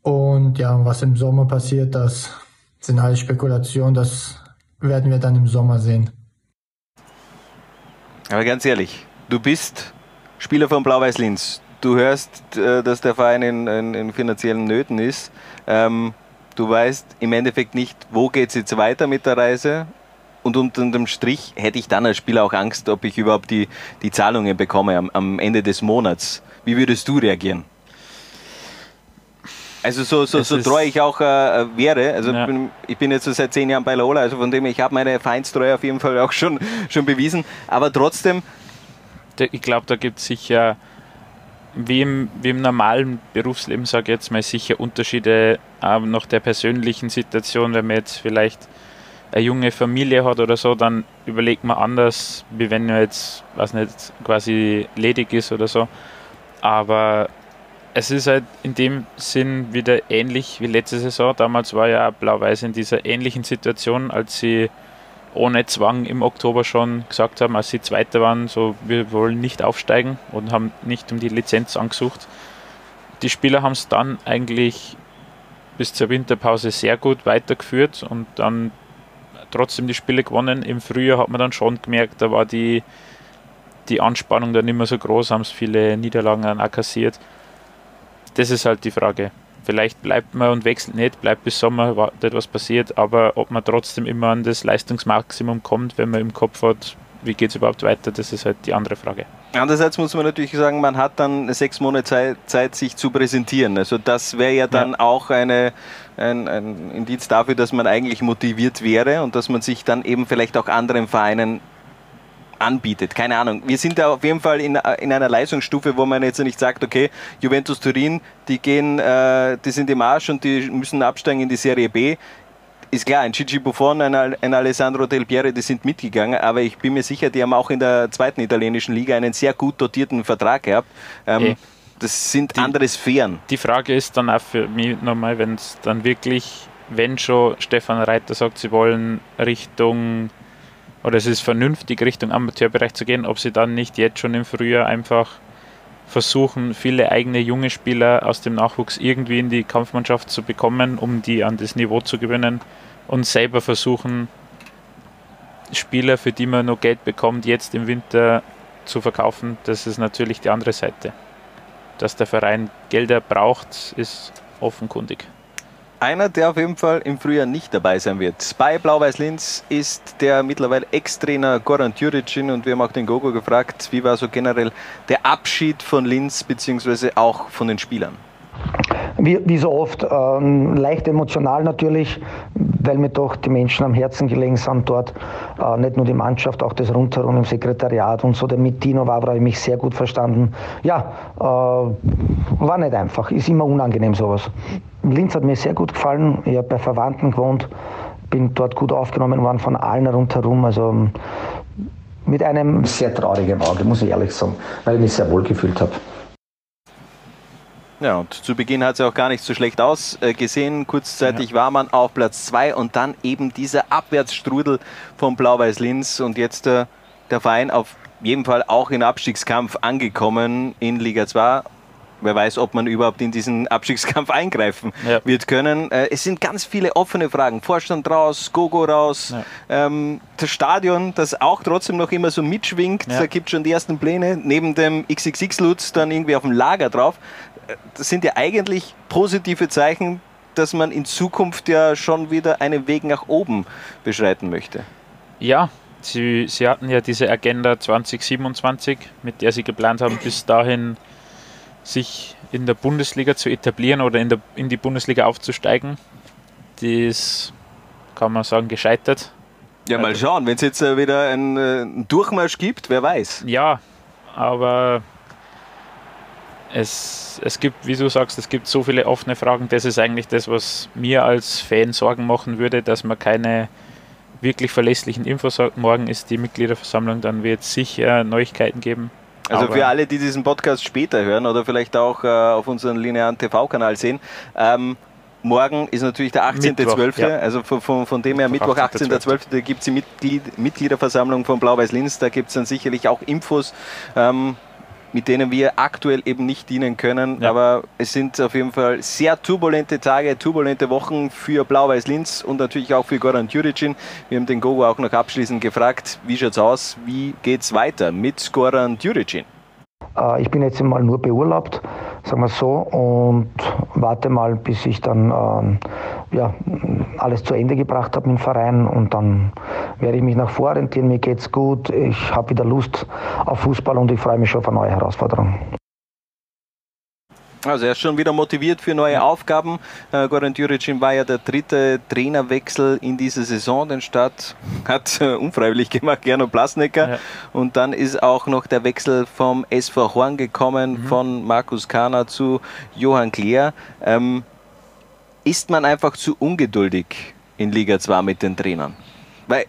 Und ja, was im Sommer passiert, das sind alles Spekulationen, das werden wir dann im Sommer sehen. Aber ganz ehrlich, du bist Spieler von Blau-Weiß Linz. Du hörst, äh, dass der Verein in, in, in finanziellen Nöten ist. Ähm, du weißt im Endeffekt nicht, wo geht es jetzt weiter mit der Reise. Und unter dem Strich hätte ich dann als Spieler auch Angst, ob ich überhaupt die, die Zahlungen bekomme am, am Ende des Monats. Wie würdest du reagieren? Also so, so, so treu ich auch äh, wäre, also Ja. ich, bin, ich bin jetzt so seit zehn Jahren bei Lola, also von dem ich habe meine Vereinstreue auf jeden Fall auch schon, schon bewiesen, aber trotzdem, ich glaube, da gibt es sicher, wie im, wie im normalen Berufsleben, sage ich jetzt mal, sicher Unterschiede auch nach der persönlichen Situation. Wenn man jetzt vielleicht eine junge Familie hat oder so, dann überlegt man anders, wie wenn man jetzt, was nicht, quasi ledig ist oder so. Aber es ist halt in dem Sinn wieder ähnlich wie letzte Saison. Damals war ja Blau-Weiß in dieser ähnlichen Situation, als sie ohne Zwang im Oktober schon gesagt haben, als sie Zweiter waren, so wir wollen nicht aufsteigen und haben nicht um die Lizenz angesucht. Die Spieler haben es dann eigentlich bis zur Winterpause sehr gut weitergeführt und dann trotzdem die Spiele gewonnen. Im Frühjahr hat man dann schon gemerkt, da war die, die Anspannung dann nicht mehr so groß, haben es viele Niederlagen dann auch kassiert. Das ist halt die Frage. Vielleicht bleibt man und wechselt nicht, bleibt bis Sommer, wartet was passiert, aber ob man trotzdem immer an das Leistungsmaximum kommt, wenn man im Kopf hat, wie geht es überhaupt weiter, das ist halt die andere Frage. Andererseits muss man natürlich sagen, man hat dann sechs Monate Zeit, Zeit sich zu präsentieren. Also das wäre ja dann auch eine, ein, ein Indiz dafür, dass man eigentlich motiviert wäre und dass man sich dann eben vielleicht auch anderen Vereinen anbietet. Keine Ahnung. Wir sind da auf jeden Fall in, in einer Leistungsstufe, wo man jetzt nicht sagt, okay, Juventus Turin, die gehen, äh, die sind im Arsch und die müssen absteigen in die Serie B. Ist klar, ein Gigi Buffon, ein, ein Alessandro Del Piero, die sind mitgegangen, aber ich bin mir sicher, die haben auch in der zweiten italienischen Liga einen sehr gut dotierten Vertrag gehabt. Ähm. Das sind andere Sphären. Die Frage ist dann auch für mich nochmal, wenn es dann wirklich, wenn schon Stefan Reiter sagt, sie wollen Richtung, oder es ist vernünftig, Richtung Amateurbereich zu gehen, ob sie dann nicht jetzt schon im Frühjahr einfach versuchen, viele eigene junge Spieler aus dem Nachwuchs irgendwie in die Kampfmannschaft zu bekommen, um die an das Niveau zu gewinnen und selber versuchen, Spieler, für die man noch Geld bekommt, jetzt im Winter zu verkaufen. Das ist natürlich die andere Seite. Dass der Verein Gelder braucht, ist offenkundig. Einer, der auf jeden Fall im Frühjahr nicht dabei sein wird. Bei Blau-Weiß Linz ist der mittlerweile Ex-Trainer Goran Djuricin und wir haben auch den Gogo gefragt, wie war so generell der Abschied von Linz beziehungsweise auch von den Spielern? Wie, wie so oft, ähm, leicht emotional natürlich, weil mir doch die Menschen am Herzen gelegen sind dort. Äh, nicht nur die Mannschaft, auch das Rundherum im Sekretariat und so. Der mit Dino Wavra habe ich mich sehr gut verstanden. Ja, äh, war nicht einfach, ist immer unangenehm sowas. Linz hat mir sehr gut gefallen. Ich habe bei Verwandten gewohnt, bin dort gut aufgenommen worden von allen rundherum. Also mit einem sehr traurigen Auge, muss ich ehrlich sagen, weil ich mich sehr wohl gefühlt habe. Ja, und zu Beginn hat es ja auch gar nicht so schlecht ausgesehen. Kurzzeitig ja. war man auf Platz 2 und dann eben dieser Abwärtsstrudel von Blau-Weiß Linz und jetzt äh, der Verein auf jeden Fall auch in Abstiegskampf angekommen in Liga 2 wer weiß, ob man überhaupt in diesen Abstiegskampf eingreifen ja. wird können. Äh, es sind ganz viele offene Fragen. Vorstand raus, Gogo raus, ja. ähm, das Stadion, das auch trotzdem noch immer so mitschwingt. Ja. Da gibt es schon die ersten Pläne. Neben dem XXX-Lutz dann irgendwie auf dem Lager drauf. Äh, das sind ja eigentlich positive Zeichen, dass man in Zukunft ja schon wieder einen Weg nach oben beschreiten möchte. Ja, Sie, Sie hatten ja diese Agenda 2027, mit der Sie geplant haben, bis dahin sich in der Bundesliga zu etablieren oder in, der, in die Bundesliga aufzusteigen. Das kann man sagen, gescheitert. Ja, mal also schauen, wenn es jetzt äh, wieder einen, äh, einen Durchmarsch gibt, wer weiß. Ja, aber es, es gibt, wie du sagst, es gibt so viele offene Fragen. Das ist eigentlich das, was mir als Fan Sorgen machen würde, dass man keine wirklich verlässlichen Infos hat. Morgen ist die Mitgliederversammlung, dann wird es sicher Neuigkeiten geben. Also Aber für alle, die diesen Podcast später hören oder vielleicht auch äh, auf unserem linearen TV-Kanal sehen, ähm, Morgen ist natürlich der 18.12., ja. also von, von, von, dem her Mittwoch, 18.12., da gibt es die Mitglied, Mitgliederversammlung von Blau-Weiß Linz, da gibt es dann sicherlich auch Infos. Ähm, mit denen wir aktuell eben nicht dienen können. Ja. Aber es sind auf jeden Fall sehr turbulente Tage, turbulente Wochen für Blau-Weiß Linz und natürlich auch für Goran Djuricin. Wir haben den Gogo auch noch abschließend gefragt, wie schaut es aus, wie geht es weiter mit Goran Djuricin? Äh, ich bin jetzt mal nur beurlaubt, sagen wir so, und warte mal, bis ich dann ähm, ja, alles zu Ende gebracht habe im Verein und dann werde ich mich nach vororientieren. Mir geht's gut, ich habe wieder Lust auf Fußball und ich freue mich schon auf eine neue Herausforderung. Also er ist schon wieder motiviert für neue Aufgaben. Äh, Goran Djuricin war ja der dritte Trainerwechsel in dieser Saison. Den Start hat äh, unfreiwillig gemacht Gernot Blasnecker. Ja. Und dann ist auch noch der Wechsel vom SV Horn gekommen, mhm. von Markus Kahner zu Johann Kleer. Ähm, ist man einfach zu ungeduldig in Liga 2 mit den Trainern? Weil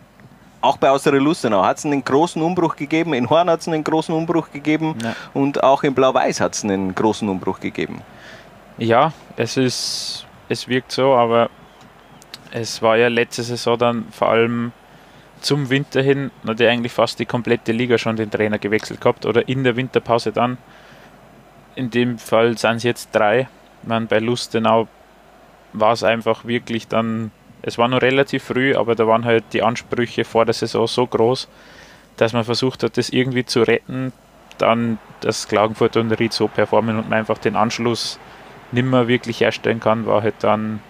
auch bei Austria Lustenau hat es einen großen Umbruch gegeben, in Horn hat es einen großen Umbruch gegeben ja. und auch in Blau-Weiß hat es einen großen Umbruch gegeben. Ja, es ist, es wirkt so, aber es war ja letzte Saison dann vor allem zum Winter hin, hat ja eigentlich fast die komplette Liga schon den Trainer gewechselt gehabt oder in der Winterpause dann. In dem Fall sind es jetzt drei. Man, bei Lustenau war es einfach wirklich dann es war noch relativ früh, aber da waren halt die Ansprüche vor der Saison so groß, dass man versucht hat, das irgendwie zu retten. Dann, dass Klagenfurt und Ried so performen und man einfach den Anschluss nimmer wirklich herstellen kann, war halt dann,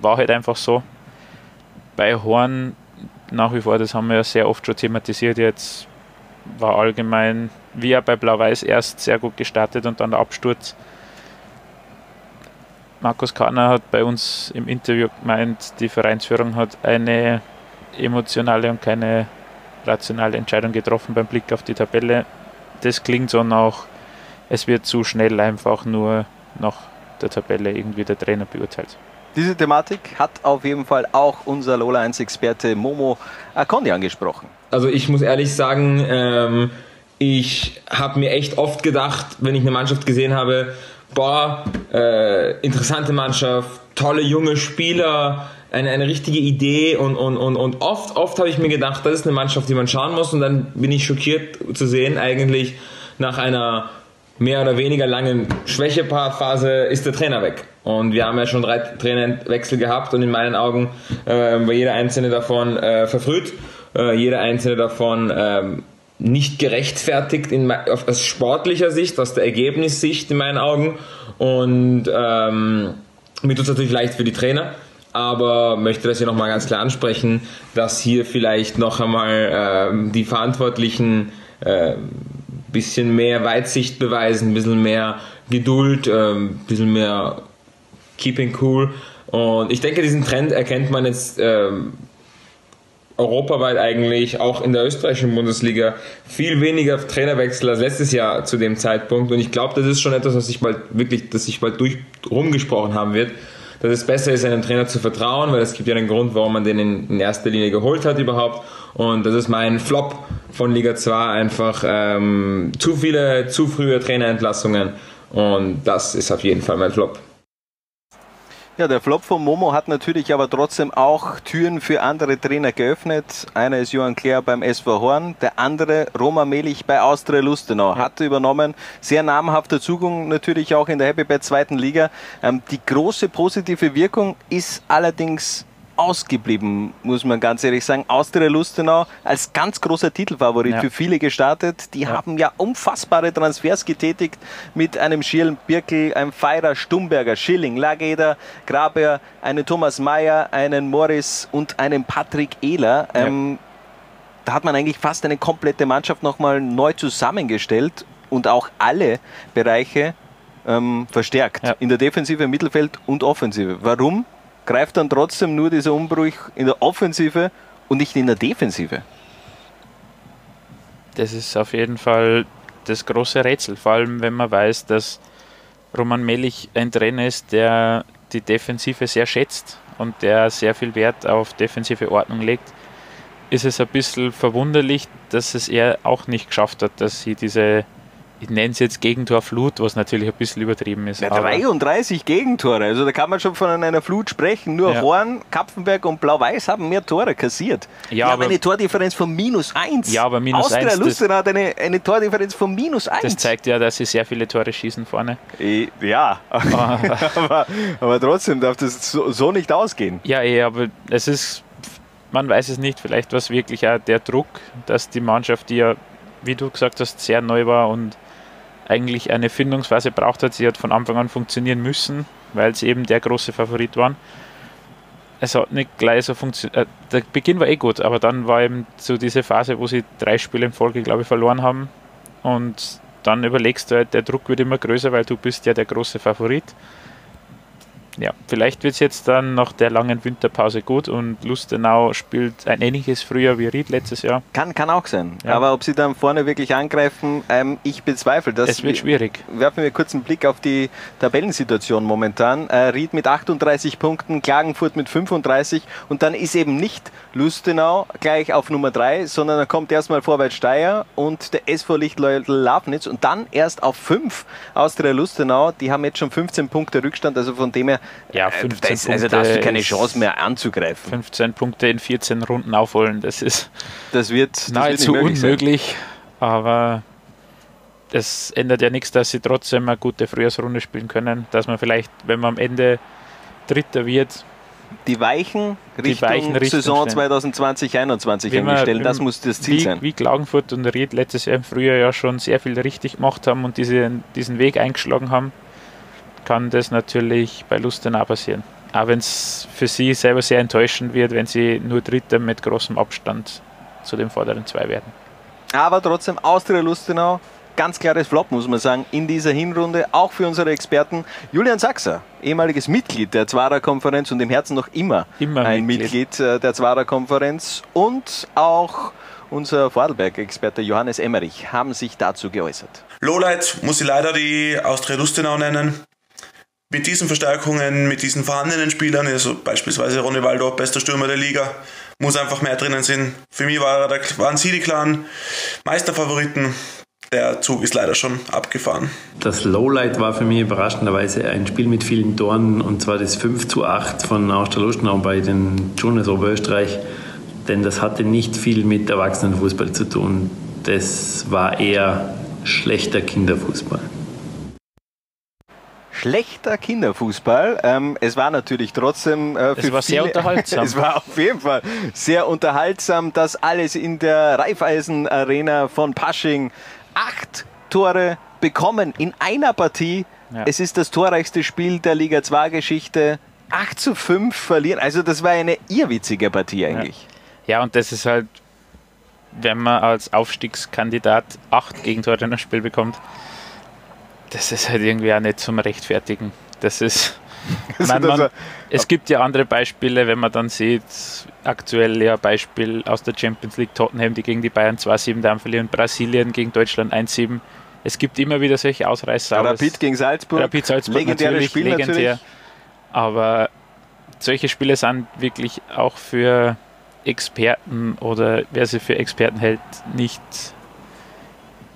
war halt einfach so. Bei Horn nach wie vor, das haben wir ja sehr oft schon thematisiert jetzt, war allgemein, wie er bei Blau-Weiß erst sehr gut gestartet und dann der Absturz Markus Kahner hat bei uns im Interview gemeint, die Vereinsführung hat eine emotionale und keine rationale Entscheidung getroffen beim Blick auf die Tabelle. Das klingt so nach, es wird zu schnell einfach nur nach der Tabelle irgendwie der Trainer beurteilt. Diese Thematik hat auf jeden Fall auch unser Lola 1-Experte Momo Akondi angesprochen. Also ich muss ehrlich sagen, ähm, ich habe mir echt oft gedacht, wenn ich eine Mannschaft gesehen habe, boah, äh, interessante Mannschaft, tolle junge Spieler, eine, eine richtige Idee und, und, und, und oft, oft habe ich mir gedacht, das ist eine Mannschaft, die man schauen muss und dann bin ich schockiert zu sehen, eigentlich nach einer mehr oder weniger langen Schwächephase ist der Trainer weg. Und wir haben ja schon drei Trainerwechsel gehabt und in meinen Augen äh, war jeder einzelne davon äh, verfrüht, äh, jeder einzelne davon ähm, nicht gerechtfertigt in, aus sportlicher Sicht, aus der Ergebnissicht in meinen Augen. Und ähm, Mir tut es natürlich leicht für die Trainer, aber möchte das hier nochmal ganz klar ansprechen, dass hier vielleicht noch einmal ähm, die Verantwortlichen ein bisschen mehr Weitsicht beweisen, ein bisschen mehr Geduld, ein bisschen mehr Keeping Cool. Und ich denke, diesen Trend erkennt man jetzt ähm, europaweit eigentlich, auch in der österreichischen Bundesliga, viel weniger Trainerwechsel als letztes Jahr zu dem Zeitpunkt. Und ich glaube, das ist schon etwas, was sich bald wirklich, das sich bald durch rumgesprochen haben wird, dass es besser ist, einem Trainer zu vertrauen, weil es gibt ja einen Grund, warum man den in, in erster Linie geholt hat überhaupt. Und das ist mein Flop von Liga 2 einfach ähm, zu viele, zu frühe Trainerentlassungen. Und das ist auf jeden Fall mein Flop. Ja, der Flop von Momo hat natürlich aber trotzdem auch Türen für andere Trainer geöffnet. Einer ist Johann Klär beim SV Horn, der andere Roma Melich bei Austria Lustenau. Hat übernommen, sehr namhafter Zugang natürlich auch in der Happy Bad zweiten Liga. Ähm, die große positive Wirkung ist allerdings ausgeblieben, muss man ganz ehrlich sagen. Austria Lustenau als ganz großer Titelfavorit Ja. für viele gestartet. Die haben ja unfassbare Transfers getätigt mit einem Schirl Birkel, einem Feirer, Stumberger, Schilling, Lageder, Graber, einen Thomas Mayer, einen Morris und einen Patrick Ehler. Ähm, da hat man eigentlich fast eine komplette Mannschaft nochmal neu zusammengestellt und auch alle Bereiche ähm, verstärkt. In der Defensive, im Mittelfeld und Offensive. Warum greift dann trotzdem nur dieser Umbruch in der Offensive und nicht in der Defensive? Das ist auf jeden Fall das große Rätsel, vor allem wenn man weiß, dass Roman Melich ein Trainer ist, der die Defensive sehr schätzt und der sehr viel Wert auf defensive Ordnung legt, ist es ein bisschen verwunderlich, dass es er auch nicht geschafft hat, dass sie diese, ich nenne es jetzt Gegentorflut, was natürlich ein bisschen übertrieben ist. Ja, aber- 33 Gegentore, also da kann man schon von einer Flut sprechen. Nur Ja. Horn, Kapfenberg und Blau-Weiß haben mehr Tore kassiert. Ja, aber- eine Tordifferenz von minus 1. Ja, aber minus Austria 1, das- Lustenau hat eine, eine Tordifferenz von minus 1. Das zeigt ja, dass sie sehr viele Tore schießen vorne. Eh, Ja, aber, aber trotzdem darf das so, so nicht ausgehen. Ja, eh, aber es ist, man weiß es nicht, vielleicht war es wirklich auch der Druck, dass die Mannschaft, die ja, wie du gesagt hast, sehr neu war und eigentlich eine Findungsphase braucht hat, sie hat von Anfang an funktionieren müssen, weil sie eben der große Favorit waren. Es hat nicht gleich so funktioniert. Äh, der Beginn war eh gut, aber dann war eben so diese Phase, wo sie drei Spiele in Folge, glaube ich, verloren haben. Und dann überlegst du halt, der Druck wird immer größer, weil du bist ja der große Favorit ja, vielleicht wird es jetzt dann nach der langen Winterpause gut und Lustenau spielt ein ähnliches Frühjahr wie Ried letztes Jahr. Kann, kann auch sein. Ja. Aber ob sie dann vorne wirklich angreifen, ähm, ich bezweifle das. Es wird schwierig. Werfen wir kurz einen Blick auf die Tabellensituation momentan. Äh, Ried mit 38 Punkten, Klagenfurt mit 35 und dann ist eben nicht Lustenau gleich auf Nummer 3, sondern dann kommt erstmal Vorwärts Steyr und der SV Lichtleutl Lafnitz und dann erst auf 5 Austria Lustenau. Die haben jetzt schon 15 Punkte Rückstand, also von dem her, Ja, äh, 15 da ist, also da hast du keine Chance mehr anzugreifen. 15 Punkte in 14 Runden aufholen, das ist Das wird, das wird nahezu nicht möglich sein. unmöglich. Aber es ändert ja nichts, dass sie trotzdem eine gute Frühjahrsrunde spielen können. Dass man vielleicht, wenn man am Ende Dritter wird, die Weichen Die Richtung, Weichen Richtung Saison stellen. 2020-21 Wie man- eingestellt. wie- Das muss das Ziel wie, sein. Wie Klagenfurt und Ried letztes Jahr im Frühjahr ja schon sehr viel richtig gemacht haben und diese, diesen Weg eingeschlagen haben, kann das natürlich bei Lustenau passieren. Auch wenn es für sie selber sehr enttäuschend wird, wenn sie nur Dritter mit großem Abstand zu den vorderen zwei werden. Aber trotzdem Austria Lustenau, ganz klares Flop, muss man sagen, in dieser Hinrunde, auch für unsere Experten. Julian Sachser, ehemaliges Mitglied der Zwarer-Konferenz und im Herzen noch immer, Immer ein Mitglied. Mitglied, äh, der Zwarer-Konferenz und auch unser Vorarlberg-Experte Johannes Emmerich haben sich dazu geäußert. Lowlight muss ich leider die Austria Lustenau nennen. Mit diesen Verstärkungen, mit diesen vorhandenen Spielern, also beispielsweise Ronny Waldo, bester Stürmer der Liga, muss einfach mehr drinnen sein. Für mich war, waren sie die klaren Meisterfavoriten. Der Zug ist leider schon abgefahren. Das Lowlight war für mich überraschenderweise ein Spiel mit vielen Toren und zwar das 5 zu 8 von Austria Lustenau bei den Juniors Oberösterreich. Denn das hatte nicht viel mit Erwachsenenfußball zu tun. Das war eher schlechter Kinderfußball. Schlechter Kinderfußball. Ähm, es war natürlich trotzdem äh, Es war sehr viele, unterhaltsam. es war auf jeden Fall sehr unterhaltsam. Das alles in der Raiffeisen Arena von Pasching. Acht Tore bekommen in einer Partie. Ja. Es ist das torreichste Spiel der Liga 2 Geschichte. 8 zu 5 verlieren. Also das war eine irrwitzige Partie eigentlich. Ja, und das ist halt, wenn man als Aufstiegskandidat acht Gegentore in einem Spiel bekommt, das ist halt irgendwie auch nicht zum Rechtfertigen. Das ist. Also Man, man, war- es gibt ja andere Beispiele, wenn man dann sieht, aktuell ja Beispiel aus der Champions League Tottenham, die gegen die Bayern 2-7 daheim verlieren, Brasilien gegen Deutschland 1-7. Es gibt immer wieder solche Ausreißer. Rapid gegen Salzburg. Rapid Salzburg Legendäres natürlich, Spiel legendär. natürlich. Aber solche Spiele sind wirklich auch für Experten oder wer sie für Experten hält, nicht,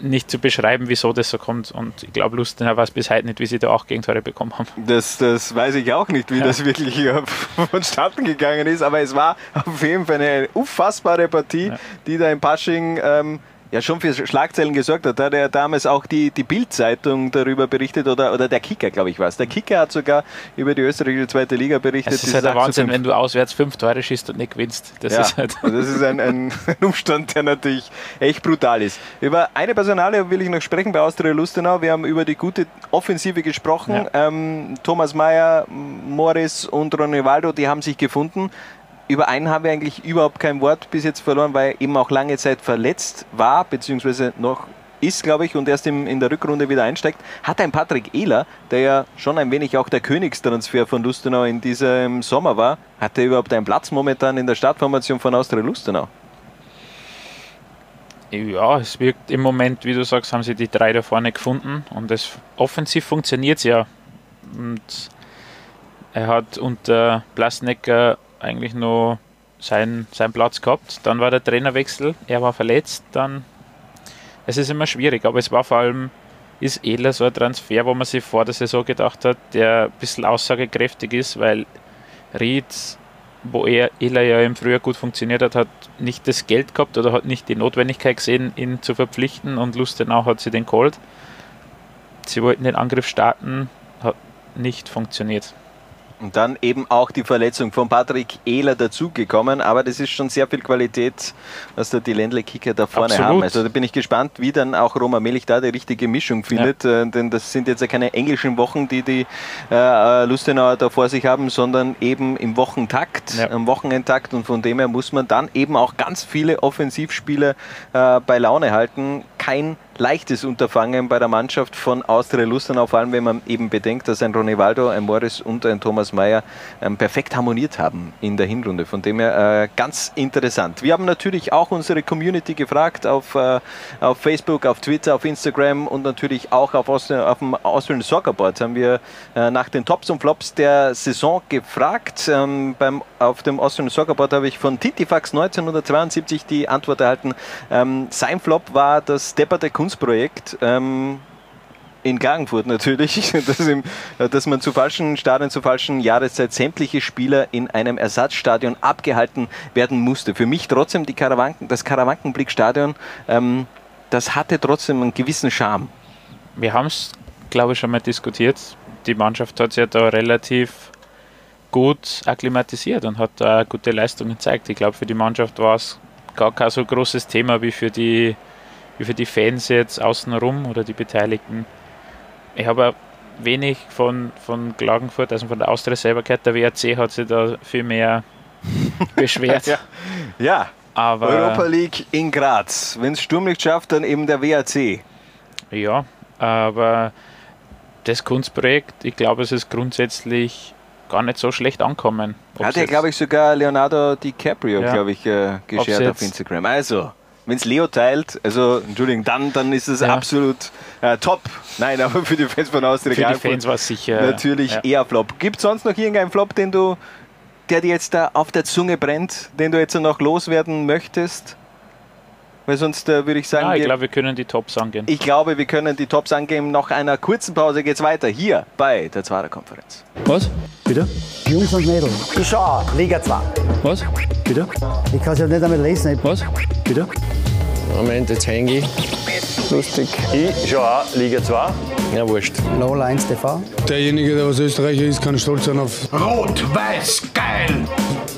nicht zu beschreiben, wieso das so kommt. Und ich glaube, Lustenau weiß bis heute nicht, wie sie da auch Gegentore bekommen haben. Das, das weiß ich auch nicht, wie Ja. das wirklich hier vonstatten gegangen ist, aber es war auf jeden Fall eine unfassbare Partie, die da in Pasching ähm, ja schon für Schlagzeilen gesorgt hat. Da hat ja damals auch die, die Bild-Zeitung darüber berichtet oder, oder der Kicker, glaube ich, war es. Der Kicker hat sogar über die österreichische zweite Liga berichtet. Es ist halt der 8 zu Wahnsinn, 5. wenn du auswärts fünf Tore schießt und nicht gewinnst. Das ja, ist halt. das ist ein, ein Umstand, der natürlich echt brutal ist. Über eine Personale will ich noch sprechen bei Austria Lustenau. Wir haben über die gute Offensive gesprochen. Ähm, Thomas Mayer, Morris und Ronny Waldo, die haben sich gefunden. Über einen haben wir eigentlich überhaupt kein Wort bis jetzt verloren, weil er eben auch lange Zeit verletzt war, beziehungsweise noch ist, glaube ich, und erst im, in der Rückrunde wieder einsteigt, hat ein Patrick Ehler, der ja schon ein wenig auch der Königstransfer von Lustenau in diesem Sommer war, hat er überhaupt einen Platz momentan in der Startformation von Austria Lustenau? Ja, es wirkt im Moment, wie du sagst, haben sie die drei da vorne gefunden und es offensiv funktioniert es ja. Und er hat unter Blasnecker eigentlich nur seinen, seinen Platz gehabt. Dann war der Trainerwechsel, er war verletzt, dann. Es ist immer schwierig, aber es war vor allem, ist Ehler so ein Transfer, wo man sich vor der Saison gedacht hat, der ein bisschen aussagekräftig ist, weil Ried, wo er Ehler ja im Frühjahr gut funktioniert hat, hat nicht das Geld gehabt oder hat nicht die Notwendigkeit gesehen, ihn zu verpflichten und Lustenau hat sie den geholt. Sie wollten den Angriff starten, hat nicht funktioniert. Und dann eben auch die Verletzung von Patrick Ehler dazugekommen. Aber das ist schon sehr viel Qualität, was da die Ländle-Kicker da vorne Absolut. haben. Also da bin ich gespannt, wie dann auch Roma Melich da die richtige Mischung findet. Äh, denn das sind jetzt ja keine englischen Wochen, die die äh, Lustenauer da vor sich haben, sondern eben im Wochentakt, am Wochenendtakt. Und von dem her muss man dann eben auch ganz viele Offensivspieler äh, bei Laune halten. Kein leichtes Unterfangen bei der Mannschaft von Austria Lustenau, vor allem wenn man eben bedenkt, dass ein Ronaldo, ein Morris und ein Thomas Mayer ähm, perfekt harmoniert haben in der Hinrunde. Von dem her äh, ganz interessant. Wir haben natürlich auch unsere Community gefragt auf, äh, auf Facebook, auf Twitter, auf Instagram und natürlich auch auf, Austria, auf dem Austrian Soccer Board haben wir äh, nach den Tops und Flops der Saison gefragt. Ähm, beim, auf dem Austrian Soccer Board habe ich von Titifax 1972 die Antwort erhalten. Ähm, sein Flop war das depperte Kunstprojekt. Ähm, in Klagenfurt natürlich, dass, im, dass man zu falschen Stadien, zur falschen Jahreszeit sämtliche Spieler in einem Ersatzstadion abgehalten werden musste. Für mich trotzdem die Karawanken, das Karawankenblickstadion, ähm, das hatte trotzdem einen gewissen Charme. Wir haben es, glaube ich, schon mal diskutiert. Die Mannschaft hat sich ja da relativ gut akklimatisiert und hat da gute Leistungen gezeigt. Ich glaube, für die Mannschaft war es gar kein so großes Thema wie für die, wie für die Fans jetzt außenrum oder die Beteiligten. Ich habe wenig von, von Klagenfurt, also von der Austria selber gehört. Der WRC hat sich da viel mehr beschwert. ja. ja, aber Europa League in Graz. Wenn es Sturm nicht schafft, dann eben der WRC. Ja, aber das Kunstprojekt, ich glaube, es ist grundsätzlich gar nicht so schlecht ankommen. Hat ja, glaube ich, sogar Leonardo DiCaprio, Ja. glaube ich, äh, geshared auf Instagram. Also, wenn es Leo teilt, also, Entschuldigung, dann, dann ist es Ja. absolut äh, top. Nein, aber für die Fans von Austria Für die Fans war es sicher, Natürlich ja. eher Flop. Gibt es sonst noch irgendeinen Flop, den du, der dir jetzt da auf der Zunge brennt, den du jetzt noch loswerden möchtest? Weil sonst äh, würde ich sagen, Ja, ich wir- glaube, wir können die Tops angehen. ich glaube, wir können die Tops angeben. Nach einer kurzen Pause geht es weiter hier bei der Zwarer Konferenz. Was? Bitte? Jungs und Mädels. Ich schaue Liga 2. Was? Bitte? Ich kann es ja nicht einmal lesen. Was? Bitte? Moment, jetzt hänge ich. lustig. Ich schaue auch Liga 2. Ja, wurscht. Lola 1 TV. Derjenige, der was Österreicher ist, kann stolz sein auf, Rot-Weiß, geil!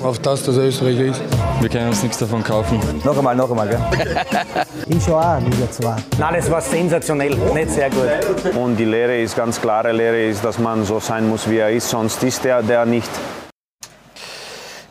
auf das, dass er Österreicher ist. Wir können uns nichts davon kaufen. Noch einmal, noch einmal, gell? Ich schaue auch Liga 2. Nein, das war sensationell. Nicht sehr gut. Und die Lehre ist ganz klare Lehre, ist, dass man so sein muss, wie er ist. Sonst ist er der nicht.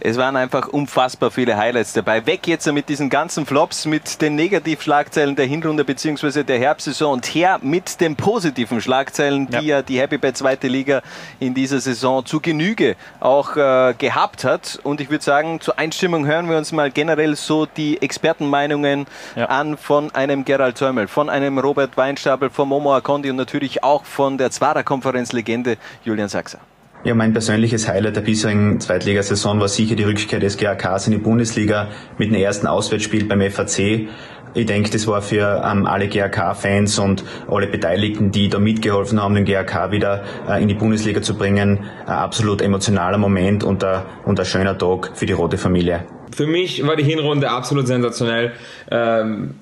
Es waren einfach unfassbar viele Highlights dabei. Weg jetzt mit diesen ganzen Flops, mit den Negativschlagzeilen der Hinrunde bzw. der Herbstsaison und her mit den positiven Schlagzeilen, die ja, die Happy Bad zweite Liga in dieser Saison zu Genüge auch äh, gehabt hat. Und ich würde sagen, zur Einstimmung hören wir uns mal generell so die Expertenmeinungen ja. an von einem Gerald Zäumel, von einem Robert Weinstapel, von Momo Akondi und natürlich auch von der Zwarer-Konferenzlegende Julian Sachser. Ja, mein persönliches Highlight der bisherigen Zweitligasaison war sicher die Rückkehr des GAKs in die Bundesliga mit dem ersten Auswärtsspiel beim FAC. Ich denke, das war für ähm, alle GAK-Fans und alle Beteiligten, die da mitgeholfen haben, den GAK wieder äh, in die Bundesliga zu bringen, ein absolut emotionaler Moment und, ein, und ein schöner Tag für die rote Familie. Für mich war die Hinrunde absolut sensationell. Ähm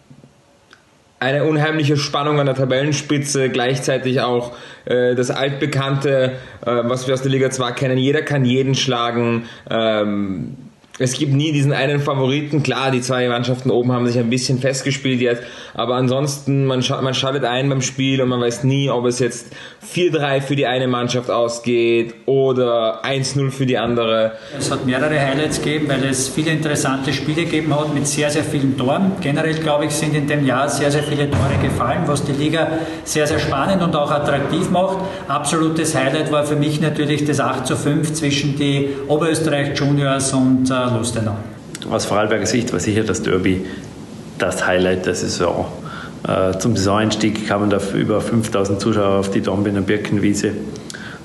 eine unheimliche Spannung an der Tabellenspitze, gleichzeitig auch äh, das altbekannte, äh, was wir aus der Liga 2 kennen, jeder kann jeden schlagen. Ähm, es gibt nie diesen einen Favoriten. Klar, die zwei Mannschaften oben haben sich ein bisschen festgespielt jetzt, aber ansonsten, man, scha man schaltet ein beim Spiel und man weiß nie, ob es jetzt 4-3 für die eine Mannschaft ausgeht oder 1-0 für die andere. Es hat mehrere Highlights gegeben, weil es viele interessante Spiele gegeben hat mit sehr, sehr vielen Toren. Generell, glaube ich, sind in dem Jahr sehr, sehr viele Tore gefallen, was die Liga sehr, sehr spannend und auch attraktiv macht. Absolutes Highlight war für mich natürlich das 8 5 zwischen die Oberösterreich Juniors und äh, Lustenau. Aus Vorarlberger Sicht war sicher das Derby das Highlight der Saison. Äh, zum Saisoneinstieg kamen da über 5000 Zuschauer auf die Dombiner Birkenwiese.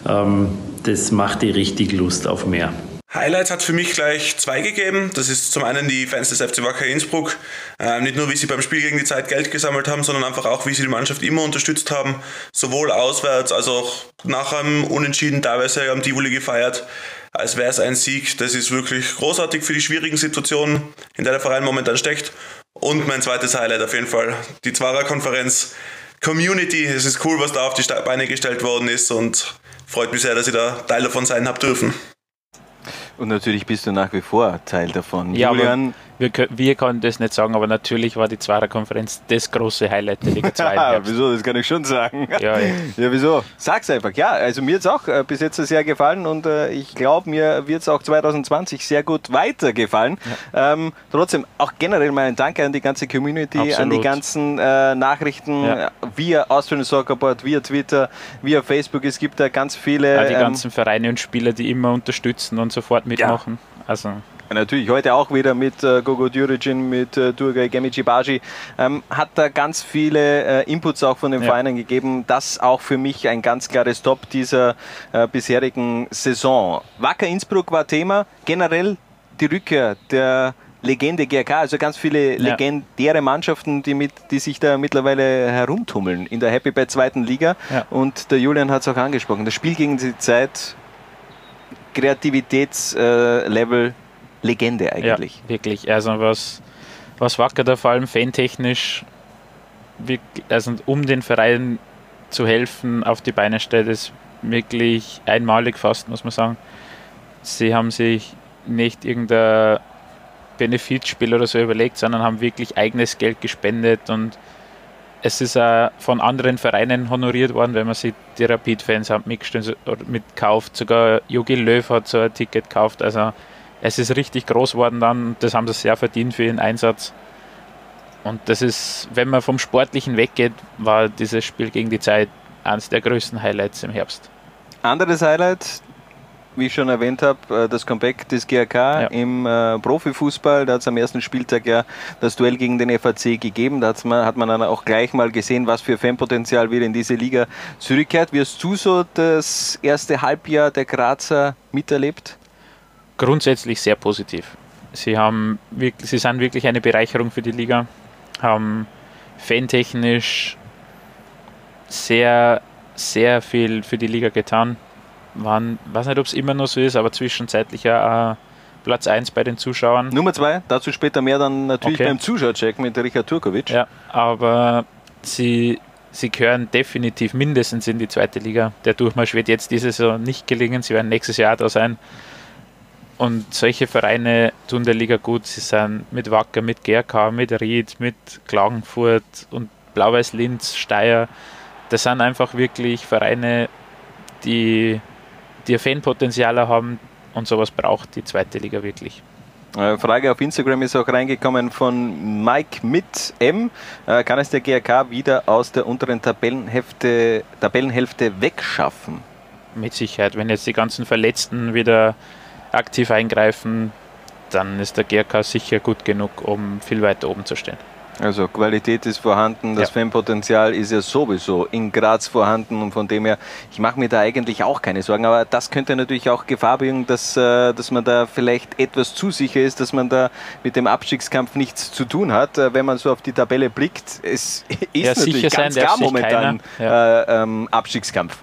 Ähm, das machte richtig Lust auf mehr. Highlights hat für mich gleich zwei gegeben. Das ist zum einen die Fans des FC Wacker Innsbruck. Äh, nicht nur, wie sie beim Spiel gegen die Zeit Geld gesammelt haben, sondern einfach auch, wie sie die Mannschaft immer unterstützt haben. Sowohl auswärts als auch nach einem Unentschieden teilweise am Tivoli gefeiert als wäre es ein Sieg. Das ist wirklich großartig für die schwierigen Situationen, in der der Verein momentan steckt. Und mein zweites Highlight auf jeden Fall, die Zwarer-Konferenz. Community, es ist cool, was da auf die Beine gestellt worden ist und freut mich sehr, dass ich da Teil davon sein habe dürfen. Und natürlich bist du nach wie vor Teil davon. Ja, Julian, wir, wir können das nicht sagen, aber natürlich war die Zwarer-Konferenz das große Highlight der Liga 2. Ja, wieso? Das kann ich schon sagen. Ja, ja. ja wieso? Sag's einfach. Ja, also mir hat es auch äh, bis jetzt sehr gefallen und äh, ich glaube, mir wird es auch 2020 sehr gut weitergefallen. Ja. Ähm, trotzdem auch generell meinen Dank an die ganze Community, Absolut. an die ganzen äh, Nachrichten ja. via Austrian Soccer Board, via Twitter, via Facebook. Es gibt da ganz viele. Ja, die ähm, ganzen Vereine und Spieler, die immer unterstützen und sofort mitmachen. Also natürlich heute auch wieder mit äh, Gogo Djuricin, mit äh, Gemici Baji, ähm, hat da ganz viele äh, Inputs auch von den ja. Vereinen gegeben. Das auch für mich ein ganz klares Top dieser äh, bisherigen Saison. Wacker Innsbruck war Thema, generell die Rückkehr der Legende GRK, also ganz viele ja. legendäre Mannschaften, die, mit, die sich da mittlerweile herumtummeln in der Happy Bad zweiten Liga. Ja. Und der Julian hat es auch angesprochen. Das Spiel gegen die Zeit, Kreativitätslevel Legende eigentlich. Ja, wirklich. Also was, was Wacker da vor allem fantechnisch, also um den Verein zu helfen, auf die Beine stellt, ist wirklich einmalig fast, muss man sagen. Sie haben sich nicht irgendein Benefitspiel oder so überlegt, sondern haben wirklich eigenes Geld gespendet und es ist auch von anderen Vereinen honoriert worden, wenn man sich die Rapid-Fans mitkauft. Sogar Jogi Löw hat so ein Ticket gekauft. Also es ist richtig groß worden dann. Das haben sie sehr verdient für ihren Einsatz. Und das ist, wenn man vom Sportlichen weggeht, war dieses Spiel gegen die Zeit eines der größten Highlights im Herbst. Anderes Highlight, wie ich schon erwähnt habe, äh, das Comeback des GRK ja. im äh, Profifußball. Da hat es am ersten Spieltag ja das Duell gegen den FAC gegeben. Da man, hat man dann auch gleich mal gesehen, was für Fanpotenzial wieder in diese Liga zurückkehrt. Wie hast du so das erste Halbjahr der Grazer miterlebt? Grundsätzlich sehr positiv. Sie, haben wirklich, sie sind wirklich eine Bereicherung für die Liga, haben fantechnisch sehr, sehr viel für die Liga getan. Waren, weiß nicht, ob es immer noch so ist, aber zwischenzeitlich ja Platz 1 bei den Zuschauern. Nummer 2, dazu später mehr dann natürlich okay. beim Zuschauercheck mit Richard Turkovic. Ja, aber sie, sie gehören definitiv mindestens in die zweite Liga. Der Durchmarsch wird jetzt diese Saison nicht gelingen. Sie werden nächstes Jahr da sein. Und solche Vereine tun der Liga gut. Sie sind mit Wacker, mit GRK, mit Ried, mit Klagenfurt und Blau-Weiß Linz, Steyr. Das sind einfach wirklich Vereine, die, die ein Fanpotenzial haben und sowas braucht die zweite Liga wirklich. Äh, Frage auf Instagram ist auch reingekommen von Mike mit M. Äh, kann es der GRK wieder aus der unteren Tabellenhälfte, Tabellenhälfte wegschaffen? Mit Sicherheit. Wenn jetzt die ganzen Verletzten wieder aktiv eingreifen, dann ist der GRK sicher gut genug, um viel weiter oben zu stehen. Also Qualität ist vorhanden, das ja. Fanpotenzial ist ja sowieso in Graz vorhanden und von dem her, ich mache mir da eigentlich auch keine Sorgen, aber das könnte natürlich auch Gefahr birgen, dass, äh, dass man da vielleicht etwas zu sicher ist, dass man da mit dem Abstiegskampf nichts zu tun hat, äh, wenn man so auf die Tabelle blickt. Es ist ja, natürlich ganz klar momentan ja. äh, ähm, Abstiegskampf.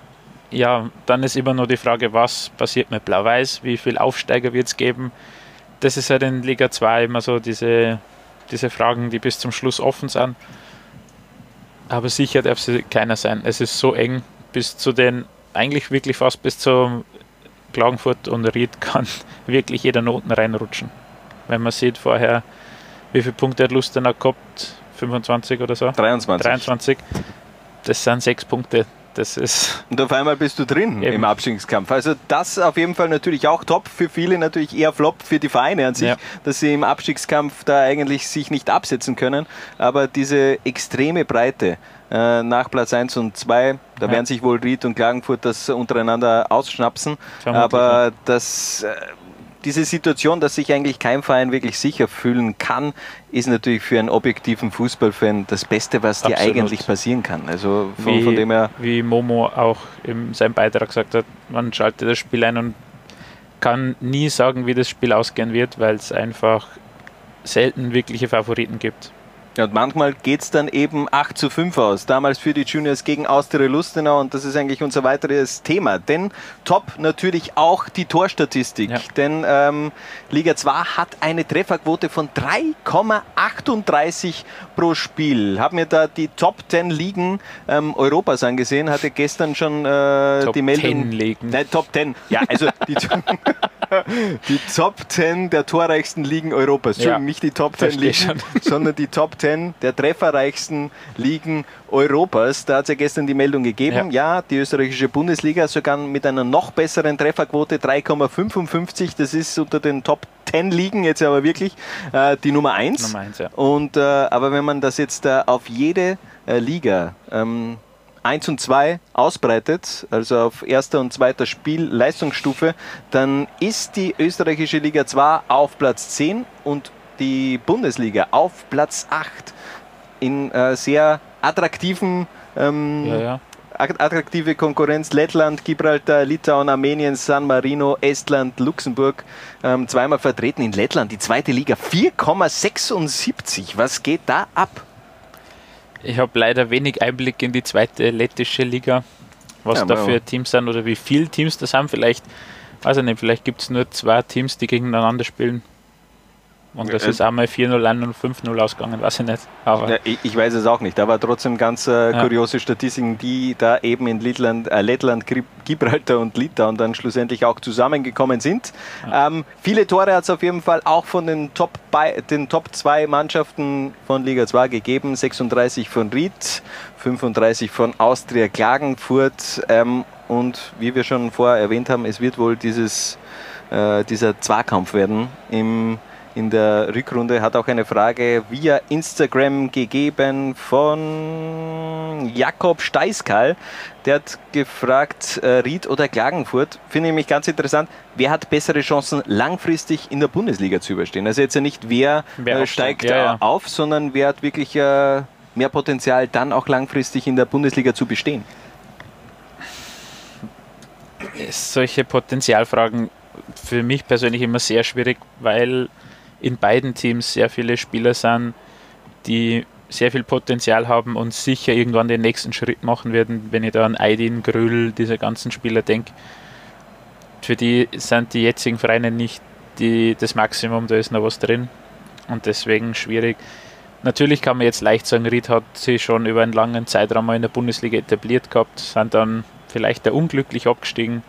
Ja, dann ist immer nur die Frage, was passiert mit Blau-Weiß, wie viel Aufsteiger wird es geben. Das ist halt in Liga 2 immer so diese diese Fragen, die bis zum Schluss offen sind. Aber sicher darf sie keiner sein. Es ist so eng bis zu den, eigentlich wirklich fast bis zu Klagenfurt und Ried kann wirklich jeder Noten reinrutschen. Wenn man sieht vorher, wie viele Punkte hat Lustenau gehabt, 25 oder so? 23. 23. Das sind sechs Punkte das ist. Und auf einmal bist du drin eben. im Abstiegskampf. Also das auf jeden Fall natürlich auch top, für viele natürlich eher flop für die Vereine an sich, ja. dass sie im Abstiegskampf da eigentlich sich nicht absetzen können. Aber diese extreme Breite äh, nach Platz 1 und 2, da ja. werden sich wohl Ried und Klagenfurt das untereinander ausschnapsen. Aber das. Äh, diese Situation, dass sich eigentlich kein Verein wirklich sicher fühlen kann, ist natürlich für einen objektiven Fußballfan das Beste, was dir Absolut. eigentlich passieren kann. Also von, wie, von, dem her. Wie Momo auch in seinem Beitrag gesagt hat, man schaltet das Spiel ein und kann nie sagen, wie das Spiel ausgehen wird, weil es einfach selten wirkliche Favoriten gibt. Ja, und manchmal geht es dann eben 8 zu 5 aus. Damals für die Juniors gegen Austria Lustenau und das ist eigentlich unser weiteres Thema. Denn top natürlich auch die Torstatistik. Ja. Denn ähm, Liga 2 hat eine Trefferquote von 3,38 pro Spiel. Haben mir da die Top 10 Ligen ähm, Europas angesehen, hatte gestern schon äh, Top die Meldung. 10 Ligen. Nein, Top 10. Ja, also die, die Top 10 der torreichsten Ligen Europas. Entschuldigung, ja, nicht die Top 10 Ligen, sondern die Top 10 der trefferreichsten Ligen Europas. Da hat es ja gestern die Meldung gegeben. Ja. ja, die österreichische Bundesliga sogar mit einer noch besseren Trefferquote 3,55. Das ist unter den Top 10 Ligen jetzt aber wirklich äh, die Nummer 1. Nummer 1 ja. Und, äh, aber wenn man das jetzt äh, auf jede äh, Liga ähm, 1 und 2 ausbreitet, also auf erster und zweiter Spielleistungsstufe, dann ist die österreichische Liga 2 auf Platz 10 und die Bundesliga auf Platz 8 in äh, sehr attraktiven ähm, ja, ja. attraktive Konkurrenz. Lettland, Gibraltar, Litauen, Armenien, San Marino, Estland, Luxemburg ähm, zweimal vertreten in Lettland. Die zweite Liga 4,76. Was geht da ab? Ich habe leider wenig Einblick in die zweite lettische Liga, was ja, da für Teams sind oder wie viele Teams das haben. Vielleicht, weiß ich nicht, vielleicht gibt es nur zwei Teams, die gegeneinander spielen. Und das ist einmal 4-0 ein und 5-0 ausgegangen, weiß ich nicht. Aber ja, ich, ich, weiß es auch nicht. Aber trotzdem ganz äh, kuriose ja. Statistiken, die da eben in Lettland, äh, Lettland, Gibraltar und Litauen dann schlussendlich auch zusammengekommen sind. Ja. Ähm, viele Tore hat es auf jeden Fall auch von den Top, bei, den Top 2 Mannschaften von Liga 2 gegeben. 36 von Ried, 35 von Austria Klagenfurt. Ähm, und wie wir schon vorher erwähnt haben, es wird wohl dieses, äh, dieser Zweikampf werden im in der Rückrunde. Hat auch eine Frage via Instagram gegeben von Jakob Steiskal. Der hat gefragt, äh, Ried oder Klagenfurt. Finde ich mich ganz interessant. Wer hat bessere Chancen, langfristig in der Bundesliga zu überstehen? Also jetzt ja nicht, wer, wer äh, steigt ja, ja. auf, sondern wer hat wirklich äh, mehr Potenzial, dann auch langfristig in der Bundesliga zu bestehen? Solche Potenzialfragen für mich persönlich immer sehr schwierig, weil in beiden Teams sehr viele Spieler sind, die sehr viel Potenzial haben und sicher irgendwann den nächsten Schritt machen werden, wenn ich da an Aydin, Grüll, diese ganzen Spieler denke. Für die sind die jetzigen Vereine nicht die, das Maximum, da ist noch was drin und deswegen schwierig. Natürlich kann man jetzt leicht sagen, Ried hat sich schon über einen langen Zeitraum mal in der Bundesliga etabliert gehabt, sind dann vielleicht da unglücklich abgestiegen.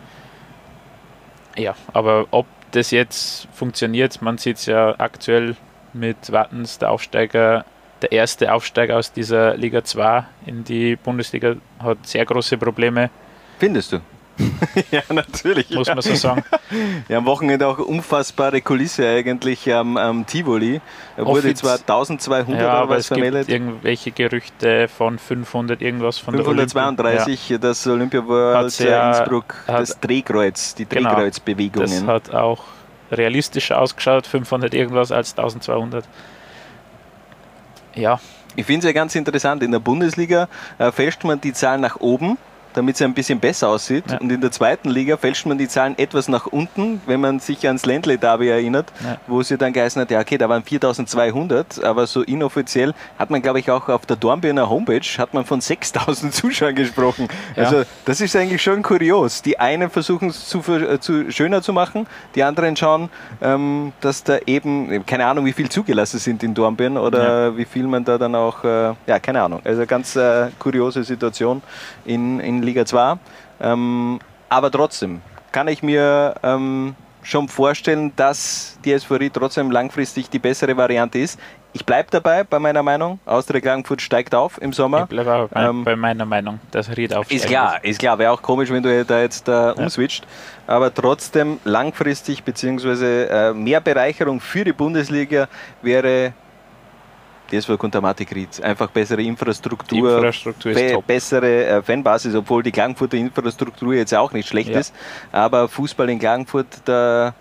Ja, aber ob das jetzt funktioniert, man sieht es ja aktuell mit Wattens, der Aufsteiger, der erste Aufsteiger aus dieser Liga 2 in die Bundesliga, hat sehr große Probleme. Findest du? ja, natürlich. Muss ja. man so sagen. Ja, am Wochenende auch unfassbare Kulisse eigentlich am, am Tivoli. Er wurde Offiz- zwar 1200 ja, aber es gibt vermeldet. irgendwelche Gerüchte von 500 irgendwas von der Olympia. 532, das Olympia World ja- Innsbruck, hat- das Drehkreuz, die Genau. Drehkreuzbewegungen. Das hat auch realistischer ausgeschaut, 500 irgendwas als 1200. Ja. Ich finde es ja ganz interessant. In der Bundesliga äh, fälscht man die Zahlen nach oben, damit es ein bisschen besser aussieht. Ja. Und in der zweiten Liga fälscht man die Zahlen etwas nach unten, wenn man sich ans Ländle Derby erinnert, Ja. wo es ja dann geheißen hat, ja okay, da waren 4200, aber so inoffiziell hat man, glaube ich, auch auf der Dornbirner Homepage hat man von 6000 Zuschauern gesprochen. Ja. Also das ist eigentlich schon kurios. Die einen versuchen es zu, äh, zu schöner zu machen, die anderen schauen, ähm, dass da eben, keine Ahnung, wie viel zugelassen sind in Dornbirn oder wie viel man da dann auch, äh, ja, keine Ahnung. Also ganz äh, kuriose Situation in, in Liga 2. Ähm, aber trotzdem kann ich mir ähm, schon vorstellen, dass die SV trotzdem langfristig die bessere Variante ist. Ich bleibe dabei bei meiner Meinung. Austria Klagenfurt steigt auf im Sommer. Ich bleibe auch bei, Ähm, bei meiner Meinung, dass Ried aufsteigen ist klar, ist klar. Wäre auch komisch, wenn du da jetzt äh, Ja. umswitcht. Aber trotzdem langfristig beziehungsweise äh, mehr Bereicherung für die Bundesliga wäre DSV Kuntermatik Ried. Einfach bessere Infrastruktur, Infrastruktur be top. bessere äh, Fanbasis, obwohl die Klagenfurter Infrastruktur jetzt auch nicht schlecht Ja. ist. Aber Fußball in Klagenfurt, da,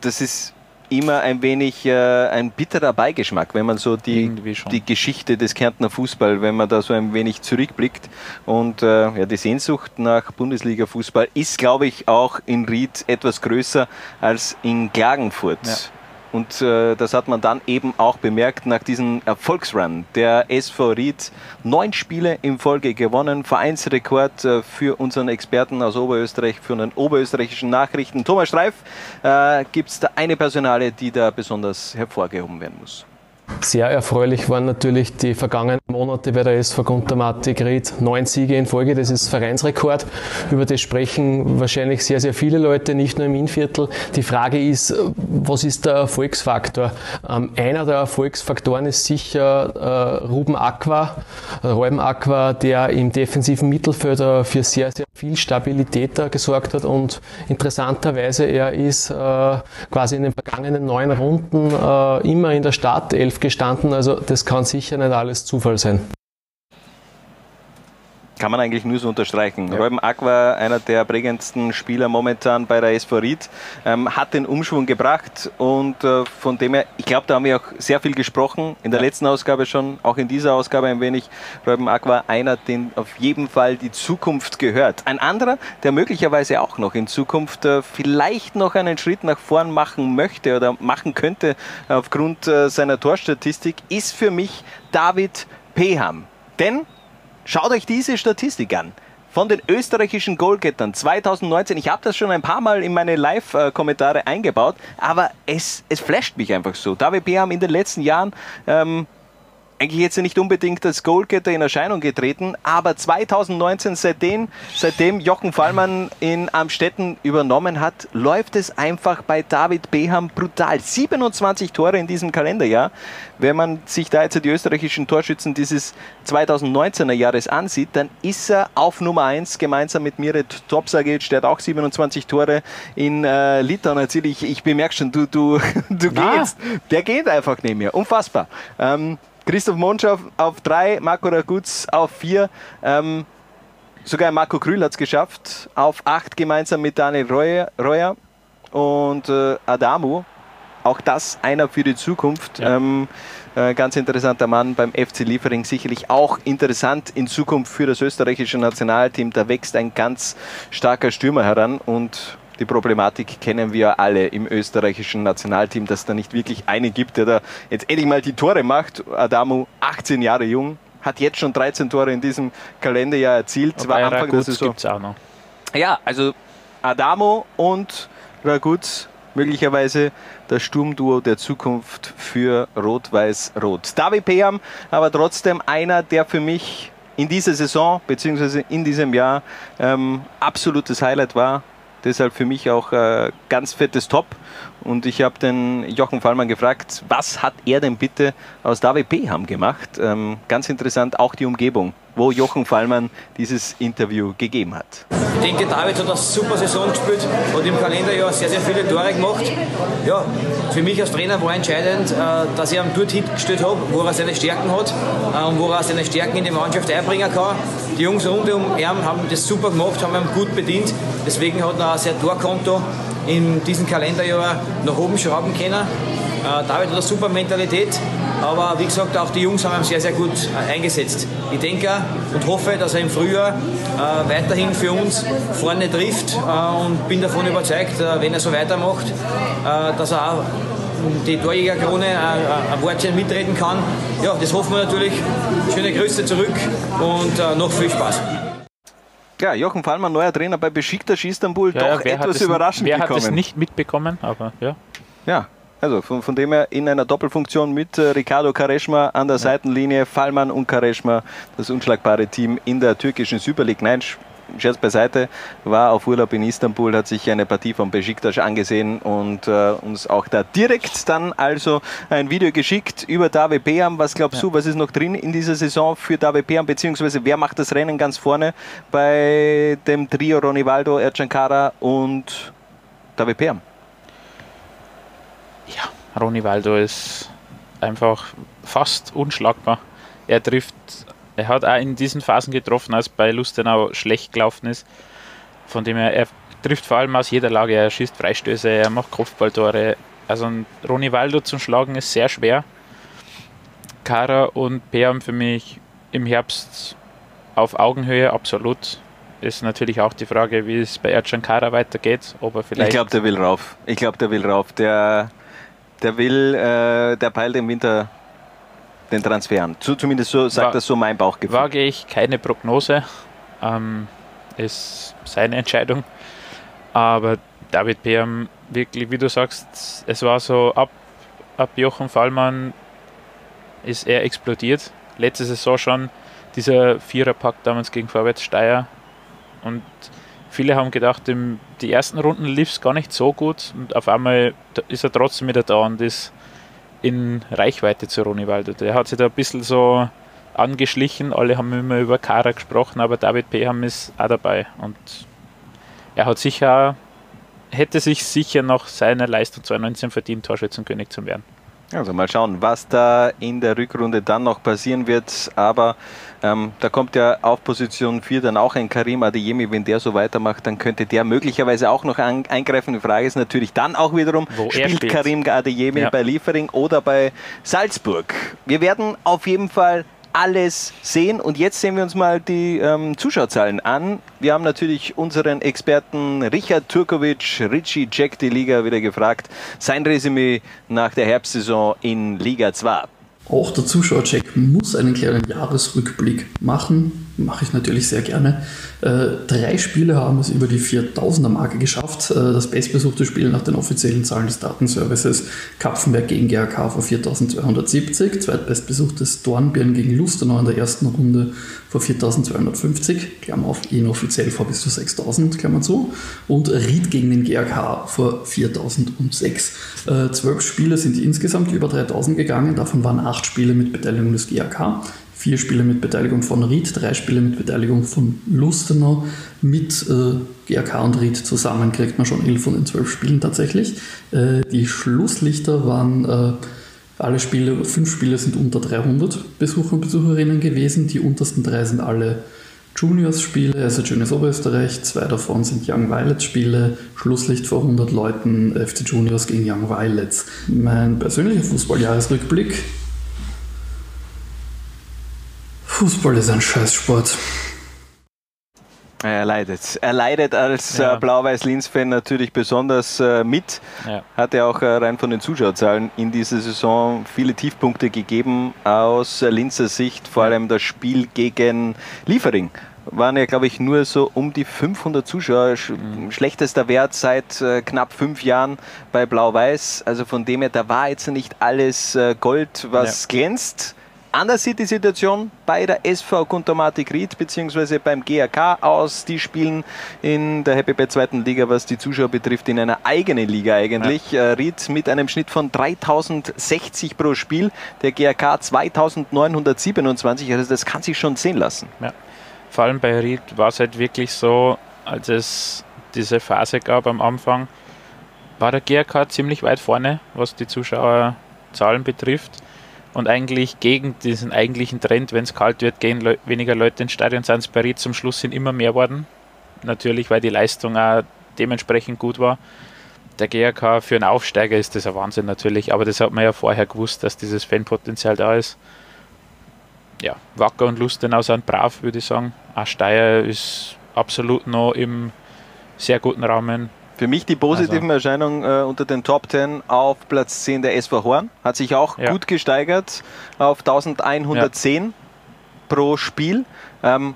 das ist immer ein wenig äh, ein bitterer Beigeschmack, wenn man so die, die Geschichte des Kärntner Fußball, wenn man da so ein wenig zurückblickt. Und äh, ja, die Sehnsucht nach Bundesliga-Fußball ist, glaube ich, auch in Ried etwas größer als in Klagenfurt. Ja. Und äh, das hat man dann eben auch bemerkt nach diesem Erfolgsrun. Der SV Ried neun Spiele in Folge gewonnen, Vereinsrekord äh, für unseren Experten aus Oberösterreich, für den oberösterreichischen Nachrichten. Thomas Streif, äh, gibt es da eine Personale, die da besonders hervorgehoben werden muss? Sehr erfreulich waren natürlich die vergangenen Monate bei der SV Guntermatik Ried. Neun Siege in Folge, das ist Vereinsrekord. Über das sprechen wahrscheinlich sehr, sehr viele Leute, nicht nur im Innviertel. Die Frage ist, was ist der Erfolgsfaktor? Ähm, einer der Erfolgsfaktoren ist sicher äh, Ruben Aqua, Ruben Aqua, der im defensiven Mittelfeld äh, für sehr, sehr viel Stabilität äh, gesorgt hat und interessanterweise er ist äh, quasi in den vergangenen neun Runden äh, immer in der Startelf gestanden. Also das kann sicher nicht alles Zufall sein. Kann man eigentlich nur so unterstreichen. Reuben Aqua, einer der prägendsten Spieler momentan bei der SV Ried, ähm, hat den Umschwung gebracht und äh, von dem her, ich glaube, da haben wir auch sehr viel gesprochen, in der letzten Ausgabe schon, auch in dieser Ausgabe ein wenig. Reuben Aqua, einer, den auf jeden Fall die Zukunft gehört. Ein anderer, der möglicherweise auch noch in Zukunft äh, vielleicht noch einen Schritt nach vorn machen möchte oder machen könnte aufgrund äh, seiner Torstatistik, ist für mich David Peham. Denn Schaut euch diese Statistik an. Von den österreichischen Goalgettern 2019, ich habe das schon ein paar Mal in meine Live-Kommentare eingebaut, aber es, es flasht mich einfach so. David Beham in den letzten Jahren ähm, eigentlich jetzt nicht unbedingt als Goalgetter in Erscheinung getreten, aber 2019, seitdem, seitdem Jochen Fallmann in Amstetten übernommen hat, läuft es einfach bei David Beham brutal. 27 Tore in diesem Kalenderjahr. Wenn man sich da jetzt die österreichischen Torschützen dieses 2019er Jahres ansieht, dann ist er auf Nummer 1 gemeinsam mit Miret Topsagic, der hat auch 27 Tore in äh, Litauen erzielt. Ich, ich bemerke schon, du, du, du gehst. Der geht einfach neben mir. Unfassbar. Ähm, Christoph Monsch auf, auf drei, Marco Raguz auf vier. Ähm, sogar Marco Krühl hat es geschafft. Auf acht gemeinsam mit Daniel Reuer, und äh, Adamu. Auch das einer für die Zukunft. Ähm, äh, ganz interessanter Mann beim FC Liefering. Sicherlich auch interessant in Zukunft für das österreichische Nationalteam. Da wächst ein ganz starker Stürmer heran und die Problematik kennen wir alle im österreichischen Nationalteam, dass da nicht wirklich einen gibt, der da jetzt endlich mal die Tore macht. Adamu, 18 Jahre jung, hat jetzt schon 13 Tore in diesem Kalenderjahr erzielt. War Anfang der Saison. gibt es auch noch. Ja, also Adamo und Raguz möglicherweise das Sturmduo der Zukunft für Rot-Weiß-Rot. David Peam, aber trotzdem einer, der für mich in dieser Saison bzw. in diesem Jahr ähm, absolutes Highlight war. Deshalb für mich auch äh, ganz fettes Top. Und ich habe den Jochen Fallmann gefragt, was hat er denn bitte aus David Beham gemacht? Ähm, ganz interessant auch die Umgebung, wo Jochen Fallmann dieses Interview gegeben hat. Ich denke, David hat eine super Saison gespielt, hat im Kalenderjahr sehr, sehr viele Tore gemacht. Ja, für mich als Trainer war entscheidend, äh, dass ich ihn dort hingestellt habe, wo er seine Stärken hat äh, und wo er seine Stärken in die Mannschaft einbringen kann. Die Jungs rund um ihn haben das super gemacht, haben ihn gut bedient. Deswegen hat er sein Torkonto in diesem Kalenderjahr nach oben schrauben können. Äh, David hat eine super Mentalität, aber wie gesagt, auch die Jungs haben ihn sehr, sehr gut eingesetzt. Ich denke und hoffe, dass er im Frühjahr weiterhin für uns vorne trifft und bin davon überzeugt, wenn er so weitermacht, dass er auch die Torjägerkrone ein Wortchen mitreden kann. Ja, das hoffen wir natürlich. Schöne Grüße zurück und noch viel Spaß. Ja, Jochen Fallmann, neuer Trainer bei Besiktas Istanbul, Ja, doch wer hat etwas überraschend Wer hat gekommen. es nicht mitbekommen, aber ja. Ja, also von, von dem her in einer Doppelfunktion mit äh, Ricardo Kareschma an der Seitenlinie, Fallmann und Kareschma, das unschlagbare Team in der türkischen Super League. Nein, Sch- Scherz beiseite, war auf Urlaub in Istanbul, hat sich eine Partie von Besiktas angesehen und äh, uns auch da direkt dann also ein Video geschickt über David Beham. Was glaubst du, was ist noch drin in dieser Saison für David Beham, beziehungsweise wer macht das Rennen ganz vorne bei dem Trio Ronivaldo, Ercan Kara und David Beham? Ronny Waldo ist einfach fast unschlagbar. Er trifft, er hat auch in diesen Phasen getroffen, als bei Lustenau schlecht gelaufen ist. Von dem her, er trifft vor allem aus jeder Lage. Er schießt Freistöße, er macht Kopfballtore. Also Ronny Waldo zum Schlagen ist sehr schwer. Kara und Peam für mich im Herbst auf Augenhöhe, absolut. Ist natürlich auch die Frage, wie es bei Ercan Kara weitergeht. Ob er vielleicht Ich glaube, der will rauf. Ich glaube, der will rauf. Der, der will, äh, der peilt im Winter den Transfer an. Zu, zumindest so sagt das so mein Bauchgefühl. Wage ich keine Prognose. Ähm, ist seine Entscheidung. Aber David Peam, wirklich, wie du sagst, es war so ab, ab Jochen Fallmann ist er explodiert. Letzte Saison schon dieser Viererpack damals gegen Vorwärts Steyr. Und viele haben gedacht, im, die ersten Runden lief es gar nicht so gut und auf einmal ist er trotzdem wieder da und ist in Reichweite zu Ronny Waldo. Der hat sich da ein bisschen so angeschlichen. Alle haben immer über Kara gesprochen, aber David Peham ist auch dabei. Und er hat sicher, hätte sich sicher nach seiner Leistung 2019 verdient, Torschützenkönig zu werden. Also mal schauen, was da in der Rückrunde dann noch passieren wird. Aber ähm, da kommt ja auf Position 4 dann auch ein Karim Adeyemi. Wenn der so weitermacht, dann könnte der möglicherweise auch noch an, eingreifen. Die Frage ist natürlich dann auch wiederum, Wo spielt spielt. Karim Adeyemi Ja. bei Liefering oder bei Salzburg? Wir werden auf jeden Fall alles sehen. Und jetzt sehen wir uns mal die ähm, Zuschauerzahlen an. Wir haben natürlich unseren Experten Richard Turkovic, Richie Jack die Liga wieder gefragt. Sein Resümee nach der Herbstsaison in Liga 2. Auch der Zuschauercheck muss einen kleinen Jahresrückblick machen. Mache ich natürlich sehr gerne. Äh, drei Spiele haben es über die 4000er-Marke geschafft. Äh, das bestbesuchte Spiel nach den offiziellen Zahlen des Datenservices Kapfenberg gegen GRK vor 4270. Zweitbestbesuchtes Dornbirn gegen Lustenau in der ersten Runde vor 4250. Klammer auf, inoffiziell vor bis zu 6000, Klammer zu. Und Ried gegen den GRK vor 4006. Äh, zwölf Spiele sind insgesamt über 3000 gegangen. Davon waren acht Spiele mit Beteiligung des GRK. Vier Spiele mit Beteiligung von Ried, drei Spiele mit Beteiligung von Lustenau. Mit äh, GRK und Ried zusammen kriegt man schon elf von den zwölf Spielen tatsächlich. Äh, die Schlusslichter waren äh, alle Spiele, fünf Spiele sind unter 300 Besucher und Besucherinnen gewesen. Die untersten drei sind alle Juniors-Spiele, also Juniors Oberösterreich. Zwei davon sind Young Violets-Spiele. Schlusslicht vor 100 Leuten, FC Juniors gegen Young Violets. Mein persönlicher Fußballjahresrückblick. Fußball ist ein Scheißsport. Er leidet. Er leidet als Ja. äh, Blau-Weiß-Linz-Fan natürlich besonders äh, mit. Ja. Hat er auch äh, rein von den Zuschauerzahlen in dieser Saison viele Tiefpunkte gegeben aus Linzer Sicht. Vor allem das Spiel gegen Liefering waren ja, glaube ich, nur so um die 500 Zuschauer. Sch Mhm. Schlechtester Wert seit äh, knapp fünf Jahren bei Blau-Weiß. Also von dem her, da war jetzt nicht alles äh, Gold, was glänzt. Anders sieht die Situation bei der SV Kuntermatik Ried bzw. beim GAK aus. Die spielen in der Happy Bad zweiten Liga, was die Zuschauer betrifft, in einer eigenen Liga eigentlich. Äh, Ried mit einem Schnitt von 3060 pro Spiel, der GAK 2927. Also das kann sich schon sehen lassen. Ja. Vor allem bei Ried war es halt wirklich so, als es diese Phase gab am Anfang, war der GRK ziemlich weit vorne, was die Zuschauerzahlen betrifft. Und eigentlich gegen diesen eigentlichen Trend, wenn es kalt wird, gehen Leu weniger Leute ins Stadion, bei Ried zum Schluss sind immer mehr worden. Natürlich, weil die Leistung auch dementsprechend gut war. Der GRK für einen Aufsteiger ist das ein Wahnsinn natürlich, aber das hat man ja vorher gewusst, dass dieses Fanpotenzial da ist ja, Wacker und Lustenau sind brav, würde ich sagen. Auch Steyr ist absolut noch im sehr guten Rahmen. Für mich die positiven also. Erscheinungen äh, unter den Top 10 auf Platz 10 der SV Horn. Hat sich auch ja. gut gesteigert auf 1110 ja. pro Spiel. Ähm,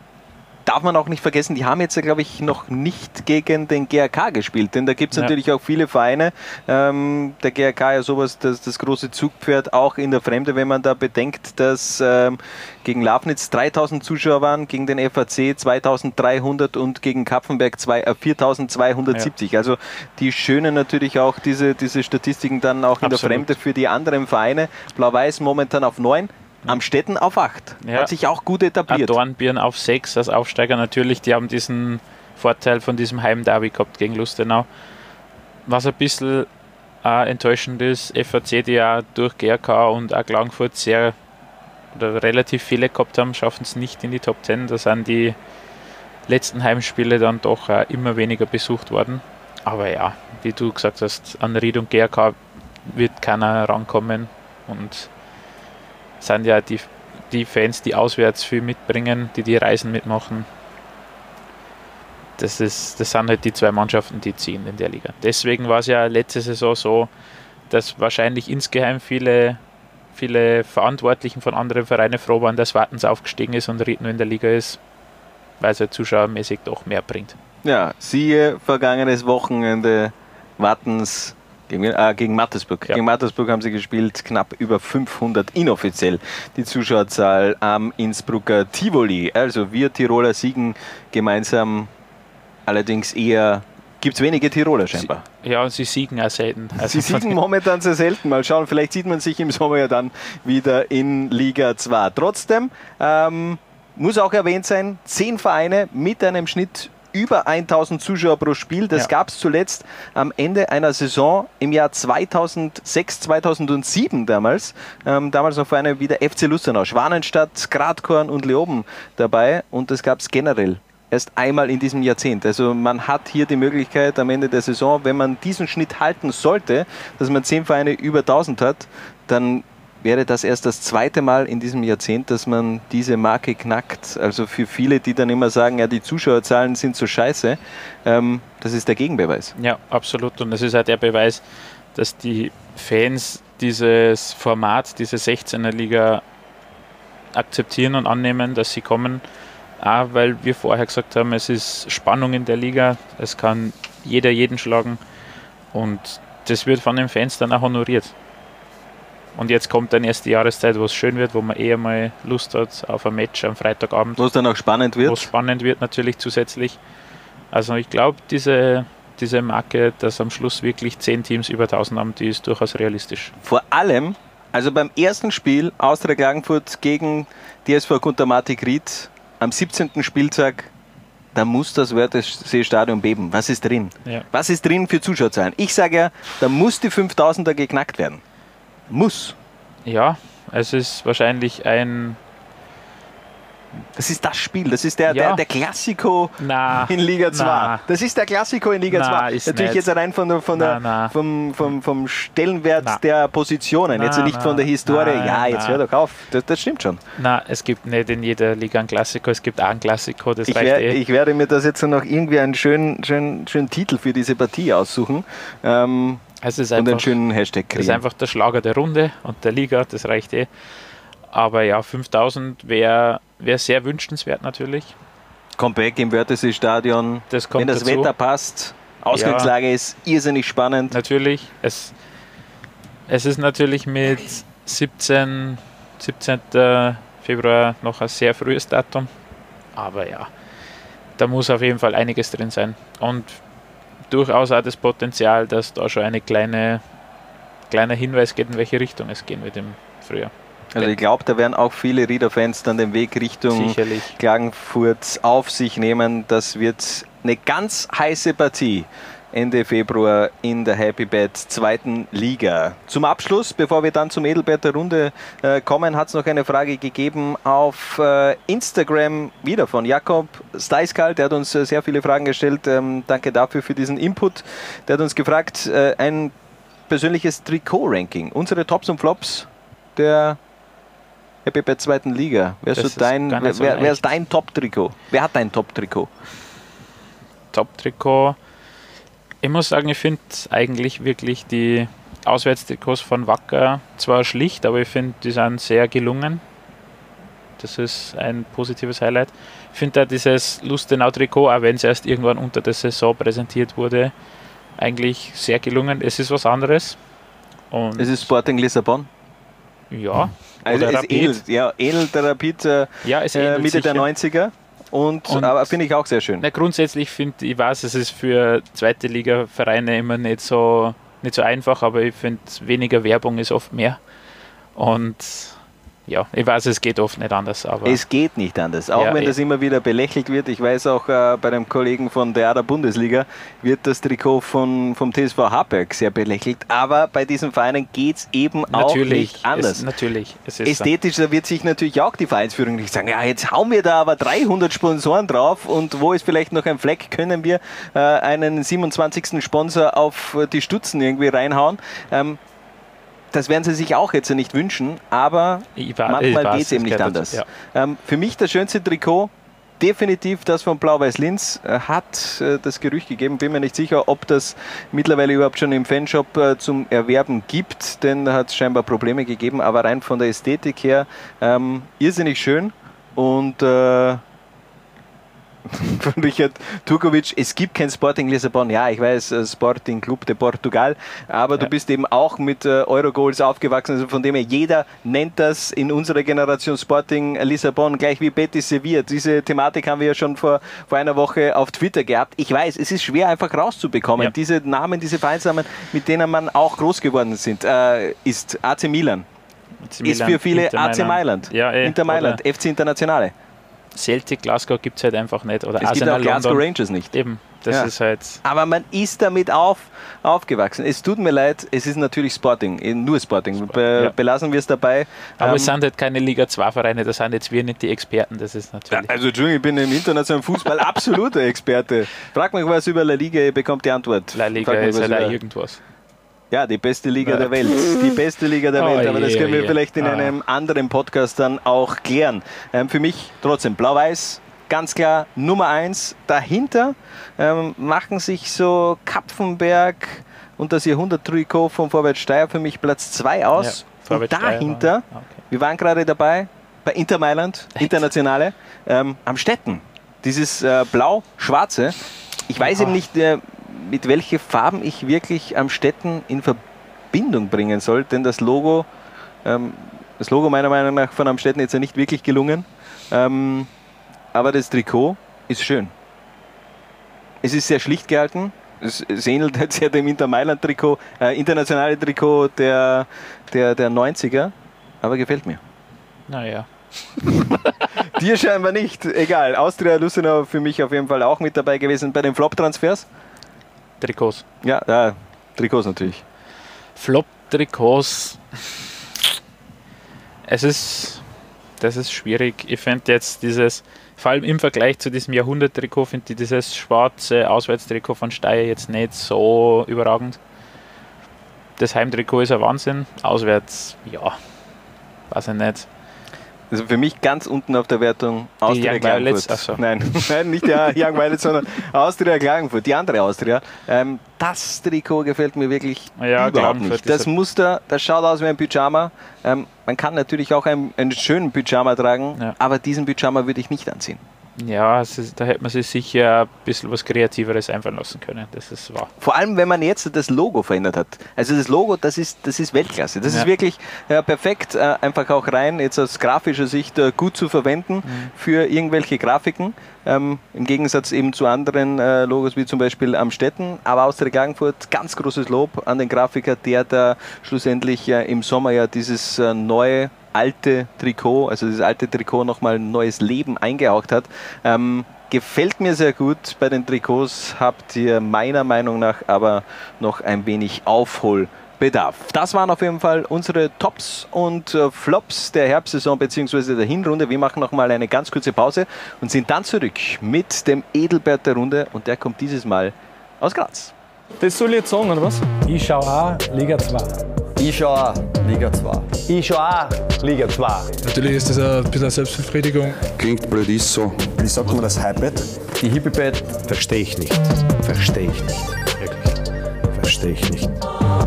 darf man auch nicht vergessen, die haben jetzt, glaube ich, noch nicht gegen den GRK gespielt, denn da gibt es ja. natürlich auch viele Vereine. Ähm, der GRK ja sowas, das, das große Zugpferd auch in der Fremde, wenn man da bedenkt, dass ähm, gegen Lafnitz 3000 Zuschauer waren, gegen den FAC 2300 und gegen Kapfenberg äh, 4270. Ja. Also die schönen natürlich auch diese, diese Statistiken dann auch in Absolut. der Fremde für die anderen Vereine. Blau-Weiß momentan auf 9, am Städten auf 8. Ja. Hat sich auch gut etabliert. Dornbirn auf 6 als Aufsteiger natürlich. Die haben diesen Vorteil von diesem Heimderby gehabt gegen Lustenau. Was ein bisschen äh, enttäuschend ist, FAC, die ja durch GRK und auch Klagenfurt sehr oder relativ viele gehabt haben, schaffen es nicht in die Top 10. Da sind die letzten Heimspiele dann doch äh, immer weniger besucht worden. Aber ja, wie du gesagt hast, an Ried und GRK wird keiner rankommen und sind ja die, die Fans, die auswärts viel mitbringen, die die Reisen mitmachen. Das, ist, das sind halt die zwei Mannschaften, die ziehen in der Liga. Deswegen war es ja letzte Saison so, dass wahrscheinlich insgeheim viele, viele Verantwortlichen von anderen Vereinen froh waren, dass Wattens aufgestiegen ist und Ried nur in der Liga ist, weil es halt zuschauermäßig doch mehr bringt. Ja, siehe vergangenes Wochenende Wattens gegen, äh, gegen Mattersburg. Ja. Gegen Mattersburg haben sie gespielt, knapp über 500 inoffiziell die Zuschauerzahl am Innsbrucker Tivoli. Also wir Tiroler siegen gemeinsam, allerdings eher gibt es wenige Tiroler scheinbar. Sie, ja, und sie siegen auch selten. Also sie siegen momentan sehr selten. Mal schauen, vielleicht sieht man sich im Sommer ja dann wieder in Liga 2. Trotzdem ähm, muss auch erwähnt sein, zehn Vereine mit einem Schnitt über 1000 Zuschauer pro Spiel. Das ja. gab es zuletzt am Ende einer Saison im Jahr 2006, 2007 damals. Ähm, damals noch Vereine wie der FC Lustenau, Schwanenstadt, Gradkorn und Leoben dabei. Und das gab es generell erst einmal in diesem Jahrzehnt. Also man hat hier die Möglichkeit am Ende der Saison, wenn man diesen Schnitt halten sollte, dass man zehn Vereine über 1000 hat, dann wäre das erst das zweite Mal in diesem Jahrzehnt, dass man diese Marke knackt. Also für viele, die dann immer sagen, ja, die Zuschauerzahlen sind so scheiße, ähm, das ist der Gegenbeweis. Ja, absolut. Und das ist halt der Beweis, dass die Fans dieses Format, diese 16er Liga akzeptieren und annehmen, dass sie kommen. Auch weil wir vorher gesagt haben, es ist Spannung in der Liga, es kann jeder jeden schlagen und das wird von den Fans dann auch honoriert. Und jetzt kommt dann erst die Jahreszeit, wo es schön wird, wo man eher mal Lust hat auf ein Match am Freitagabend. Wo es dann auch spannend wird. Wo es spannend wird natürlich zusätzlich. Also ich glaube, diese, diese Marke, dass am Schluss wirklich zehn Teams über 1000 haben, die ist durchaus realistisch. Vor allem, also beim ersten Spiel Austria Klagenfurt gegen DSV Guntermatik Ried am 17. Spieltag da muss das Wörthersee-Stadion beben. Was ist drin? Ja. Was ist drin für Zuschauerzahlen? Ich sage ja, da muss die 5000er geknackt werden muss. Ja, es ist wahrscheinlich ein. Das ist das Spiel, das ist der, ja. der, der Klassiko na, in Liga 2. Na. Das ist der Klassiko in Liga na, 2. Natürlich nicht. jetzt rein von der, von der, na, vom, vom, vom Stellenwert der Positionen, jetzt nicht von der Historie. ja, jetzt hör doch auf, das, das, stimmt schon. Na, es gibt nicht in jeder Liga ein Klassiko, es gibt auch ein Klassiko, das ich reicht wär, eh. Ich werde mir das jetzt noch irgendwie einen schönen, schönen, schönen Titel für diese Partie aussuchen. Ähm, es ist und einfach, einen schönen Hashtag kriegen. Das ist einfach der Schlager der Runde und der Liga, das reicht eh. Aber ja, 5000 wäre wär sehr wünschenswert natürlich. Comeback im Wörthersee-Stadion. Das kommt Wenn das dazu. Wetter passt, Ausgangslage ist irrsinnig spannend. Natürlich. Es, es ist natürlich mit 17, 17. Februar noch ein sehr frühes Datum. Aber ja, da muss auf jeden Fall einiges drin sein. Und durchaus auch das Potenzial, dass da schon eine kleine kleiner Hinweis geht, in welche Richtung es gehen wird im Frühjahr. Also ich glaube, da werden auch viele Rieder-Fans dann den Weg Richtung Sicherlich. Klagenfurt auf sich nehmen. Das wird eine ganz heiße Partie Ende Februar in der Happy Bad zweiten Liga. Zum Abschluss, bevor wir dann zum Edelbert der Runde äh, kommen, hat es noch eine Frage gegeben auf äh, Instagram wieder von Jakob Steiskal. Der hat uns äh, sehr viele Fragen gestellt. Ähm, danke dafür für diesen Input. Der hat uns gefragt, äh, ein persönliches Trikot-Ranking. Unsere Tops und Flops der Happy Bad zweiten Liga. Wer ist, dein, wer, wer, ist dein Top-Trikot? Wer hat dein Top-Trikot? Top-Trikot. Ich muss sagen, ich finde eigentlich wirklich die Auswärtstrikots von Wacker zwar schlicht, aber ich finde, die sind sehr gelungen. Das ist ein positives Highlight. Ich finde da dieses Lustenau-Trikot, auch wenn es erst irgendwann unter der Saison präsentiert wurde, eigentlich sehr gelungen. Es ist was anderes. Und Es ist Sporting Lissabon. ja. Also Oder es ähnelt, ja, ähnelt der Rapid äh, Ja, äh, ähnelt Mitte der sicher. 90er. Und, Und- aber finde ich auch sehr schön. Na, grundsätzlich finde ich, weiß, es ist für zweite Liga-Vereine immer nicht so, nicht so einfach, aber ich finde, weniger Werbung ist oft mehr. Und ja, ich weiß, es geht oft nicht anders, aber Es geht nicht anders, auch Ja, wenn eh. das immer wieder belächelt wird. Ich weiß auch, äh, bei einem Kollegen von der ADA Bundesliga wird das Trikot von, vom TSV Harberg sehr belächelt. Aber bei diesen Vereinen geht es eben auch natürlich, nicht anders. Es, natürlich, es. Ästhetisch, da wird sich natürlich auch die Vereinsführung nicht sagen, ja, jetzt hauen wir da aber 300 Sponsoren drauf und wo ist vielleicht noch ein Fleck, können wir äh, einen 27. Sponsor auf die Stutzen irgendwie reinhauen. Ähm, das werden sie sich auch jetzt nicht wünschen, aber Ich wa- ich manchmal geht es eben nicht anders. dazu, Ähm, für mich das schönste Trikot, definitiv das von Blau-Weiß Linz, äh, hat äh, das Gerücht gegeben. Bin mir nicht sicher, ob das mittlerweile überhaupt schon im Fanshop äh, zum Erwerben gibt, denn da hat es scheinbar Probleme gegeben, aber rein von der Ästhetik her ähm, irrsinnig schön und äh, von Richard Turkovic, es gibt kein Sporting Lissabon. Ja, ich weiß, äh, Sporting Club de Portugal, aber du bist eben auch mit äh, Eurogoals aufgewachsen, also von dem her jeder nennt das in unserer Generation Sporting Lissabon, gleich wie Betis Sevilla. Diese Thematik haben wir ja schon vor, vor einer Woche auf Twitter gehabt. Ich weiß, es ist schwer einfach rauszubekommen. Diese Namen, diese Vereinsnamen, mit denen man auch groß geworden sind, äh, ist AC Milan. AC ist Milan, für viele Inter AC Mailand. Mailand. Ja, eh, Inter Mailand, FC Internationale. Celtic Glasgow gibt es halt einfach nicht. Oder Es gibt Arsenal auch Glasgow London. Rangers nicht. Eben, das Ja. ist halt. Aber man ist damit auf, aufgewachsen. Es tut mir leid, es ist natürlich Sporting, eh, nur Sporting. Be ja. Belassen wir es dabei. Aber Ähm, es sind halt keine Liga 2 Vereine, das sind jetzt wir nicht die Experten, das ist natürlich. also Entschuldigung, ich bin im internationalen Fußball absoluter Experte. Frag mich was über La Liga, ihr bekommt die Antwort. La Liga ist was halt irgendwas. Ja, die beste Liga der Welt. Die beste Liga der Welt. Aber das können wir vielleicht in Ah. einem anderen Podcast dann auch klären. Ähm, für mich trotzdem Blau-Weiß, ganz klar Nummer eins. Dahinter ähm, machen sich so Kapfenberg und das Jahrhundert-Trikot von Vorwärts Steyr für mich Platz zwei aus. Ja, und dahinter. Okay. wir waren gerade dabei, bei Inter Mailand, Internationale, ähm, am Städten. Dieses äh, blau-schwarze. Ich weiß eben nicht, äh, mit welchen Farben ich wirklich am Städten in Verbindung bringen soll, denn das Logo, ähm, das Logo meiner Meinung nach von Amstetten jetzt ja nicht wirklich gelungen. Ähm, aber das Trikot ist schön. Es ist sehr schlicht gehalten. Es, es ähnelt halt sehr dem Inter Mailand Trikot, äh, internationale Trikot der, der, der 90er, aber gefällt mir. Naja. Dir scheinbar nicht. Egal. Austria Lustenau für mich auf jeden Fall auch mit dabei gewesen bei den Flop-Transfers. Trikots. Ja, äh, Trikots natürlich. Flop-Trikots. Es ist. Das ist schwierig. Ich finde jetzt dieses, vor allem im Vergleich zu diesem Jahrhundert-Trikot, finde ich dieses schwarze Auswärtstrikot von Steyr jetzt nicht so überragend. Das Heimtrikot ist ein Wahnsinn. Auswärts, ja, weiß ich nicht. Also für mich ganz unten auf der Wertung Austria Young Violets? Klagenfurt. Ach so. Nein, nein, nicht der Young Violets, sondern Austria Klagenfurt, die andere Austria. Ähm, das Trikot gefällt mir wirklich Ja, überhaupt nicht. Das Muster, das schaut aus wie ein Pyjama. Ähm, man kann natürlich auch einen, einen schönen Pyjama tragen, aber diesen Pyjama würde ich nicht anziehen. Ja, ist, da hätte man sich sicher ein bisschen was Kreativeres einfallen lassen können. Das ist wahr. Vor allem, wenn man jetzt das Logo verändert hat. Also das Logo, das ist, das ist Weltklasse. Das Ja. ist wirklich äh, perfekt, äh, einfach auch rein, jetzt aus grafischer Sicht äh, gut zu verwenden Mhm. für irgendwelche Grafiken. Ähm, Im Gegensatz eben zu anderen äh, Logos, wie zum Beispiel am Städten. Aber Austria Klagenfurt, ganz großes Lob an den Grafiker, der da schlussendlich äh, im Sommer ja dieses äh, neue alte Trikot, also dieses alte Trikot nochmal ein neues Leben eingehaucht hat. Ähm, gefällt mir sehr gut. Bei den Trikots habt ihr meiner Meinung nach aber noch ein wenig Aufholbedarf. Das waren auf jeden Fall unsere Tops und äh, Flops der Herbstsaison bzw. der Hinrunde. Wir machen nochmal eine ganz kurze Pause und sind dann zurück mit dem Edelbert der Runde und der kommt dieses Mal aus Graz. Das soll ich jetzt sagen, oder was? Ich schau auch Liga 2. Ich schau auch Liga 2. Ich schau auch Liga 2. Natürlich ist das ein bisschen eine Selbstbefriedigung. Klingt blöd, ist so. Wie sagt man das Highbett? Die Hippie-Bett. Verstehe ich nicht. Verstehe ich nicht. Wirklich. Verstehe ich nicht.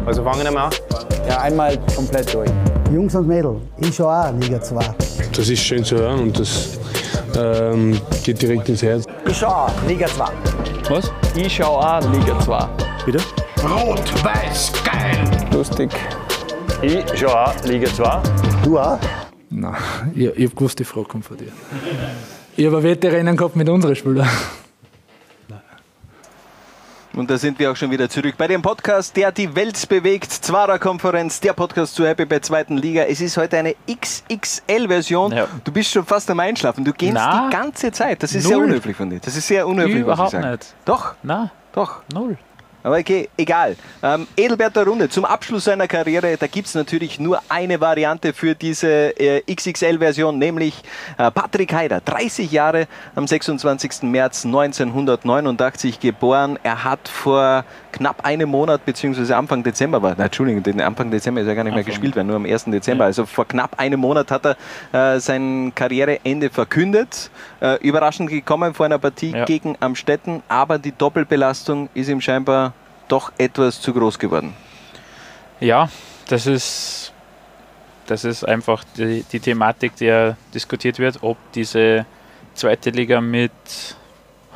Also fangen wir mal an. Ja, einmal komplett durch. Jungs und Mädels, ich schau auch Liga 2. Das ist schön zu hören und das ähm, geht direkt ins Herz. Ich schau auch Liga 2. Was? Ich schau auch Liga 2. Bitte? Rot-Weiß, geil! Lustig. Ich schau auch Liga 2. Du auch? Nein, ich, ich habe gewusst, die Frage kommt von dir. Ich habe ein Wettrennen gehabt mit unseren Spielern. Und da sind wir auch schon wieder zurück bei dem Podcast, der die Welt bewegt. Zwarer Konferenz, der Podcast zu Happy bei zweiten Liga. Es ist heute eine XXL-Version. Du bist schon fast am Einschlafen. Du gehst Na. die ganze Zeit. Das ist sehr Null. unhöflich von dir. Das ist sehr unhöflich. muss ich Überhaupt sagen. nicht. Doch. Na, doch. Null. Aber okay, egal. Ähm, Edelbert der Runde, zum Abschluss seiner Karriere, da gibt es natürlich nur eine Variante für diese äh, XXL-Version, nämlich äh, Patrick Heider, 30 Jahre, am 26. März 1989 geboren. Er hat vor knapp einem Monat, beziehungsweise Anfang Dezember war, na, Entschuldigung, den Anfang Dezember ist ja gar nicht mehr Anfang. gespielt werden, nur am 1. Dezember. Also vor knapp einem Monat hat er äh, sein Karriereende verkündet. Äh, überraschend gekommen vor einer Partie Ja. gegen Amstetten, aber die Doppelbelastung ist ihm scheinbar doch etwas zu groß geworden. Ja, das ist, das ist einfach die, die Thematik, die ja diskutiert wird, ob diese zweite Liga mit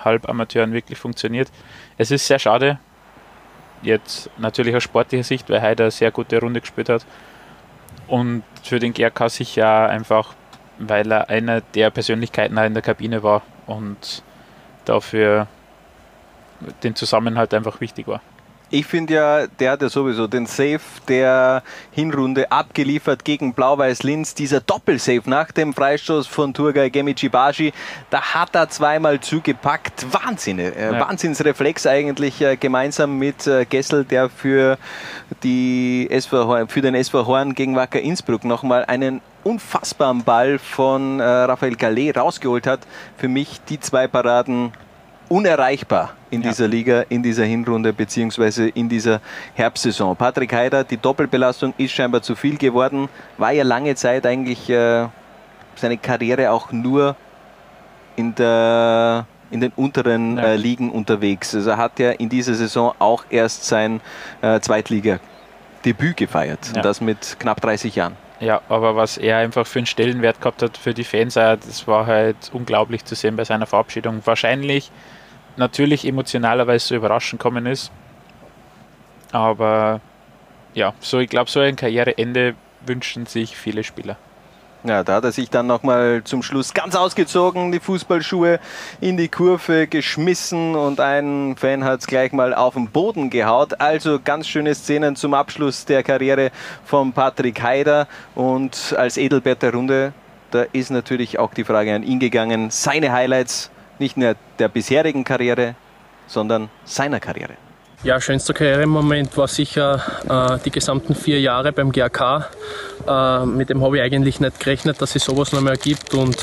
Halbamateuren wirklich funktioniert. Es ist sehr schade, jetzt natürlich aus sportlicher Sicht, weil Heider eine sehr gute Runde gespielt hat. Und für den GRK sicher einfach, weil er einer der Persönlichkeiten in der Kabine war und dafür den Zusammenhalt einfach wichtig war. Ich finde ja, der hat ja sowieso den Save der Hinrunde abgeliefert gegen Blau-Weiß Linz. Dieser Doppelsave nach dem Freistoß von Turgay Gemici-Bashi, da hat er zweimal zugepackt. Wahnsinn, äh, Ja. Wahnsinnsreflex eigentlich äh, gemeinsam mit äh, Gessel, der für, die SV Horn, für den SV Horn gegen Wacker Innsbruck nochmal einen unfassbaren Ball von äh, Raphael Gallet rausgeholt hat. Für mich die zwei Paraden unerreichbar in dieser Liga, in dieser Hinrunde beziehungsweise in dieser Herbstsaison. Patrick Heider, die Doppelbelastung ist scheinbar zu viel geworden, war ja lange Zeit eigentlich äh, seine Karriere auch nur in, der, in den unteren Ja. äh, Ligen unterwegs. Also er hat ja in dieser Saison auch erst sein äh, Zweitliga-Debüt gefeiert. Ja. Und das mit knapp 30 Jahren. Ja, aber was er einfach für einen Stellenwert gehabt hat für die Fans, auch, das war halt unglaublich zu sehen bei seiner Verabschiedung. Wahrscheinlich natürlich emotionaler, weil es so überraschend gekommen ist. Aber ja, so ich glaube, so ein Karriereende wünschen sich viele Spieler. Ja, da hat er sich dann nochmal zum Schluss ganz ausgezogen, die Fußballschuhe in die Kurve geschmissen und ein Fan hat es gleich mal auf den Boden gehaut. Also ganz schöne Szenen zum Abschluss der Karriere von Patrick Heider und als Edelbert der Runde, da ist natürlich auch die Frage an ihn gegangen. Seine Highlights, nicht nur der bisherigen Karriere, sondern seiner Karriere. Ja, schönster Karrieremoment war sicher äh, die gesamten vier Jahre beim GAK. Äh, mit dem habe ich eigentlich nicht gerechnet, dass es sowas noch mehr gibt. Und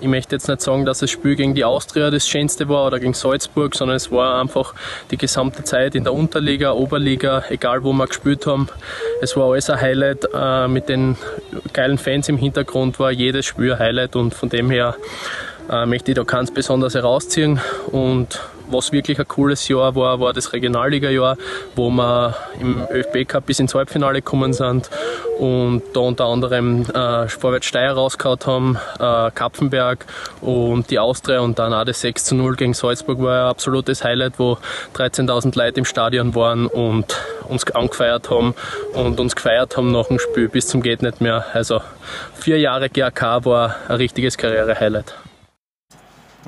ich möchte jetzt nicht sagen, dass das Spiel gegen die Austria das schönste war oder gegen Salzburg, sondern es war einfach die gesamte Zeit in der Unterliga, Oberliga, egal wo wir gespielt haben. Es war alles ein Highlight. Äh, mit den geilen Fans im Hintergrund war jedes Spiel ein Highlight und von dem her äh, möchte ich da ganz besonders herausziehen und was wirklich ein cooles Jahr war, war das Regionalliga-Jahr, wo wir im ÖFB Cup bis ins Halbfinale gekommen sind und da unter anderem äh, Vorwärts Steyr rausgehauen haben, äh, Kapfenberg und die Austria und dann auch das 6 zu 0 gegen Salzburg war ein absolutes Highlight, wo 13.000 Leute im Stadion waren und uns angefeiert haben und uns gefeiert haben nach dem Spiel bis zum geht nicht mehr. Also vier Jahre GAK war ein richtiges Karriere-Highlight.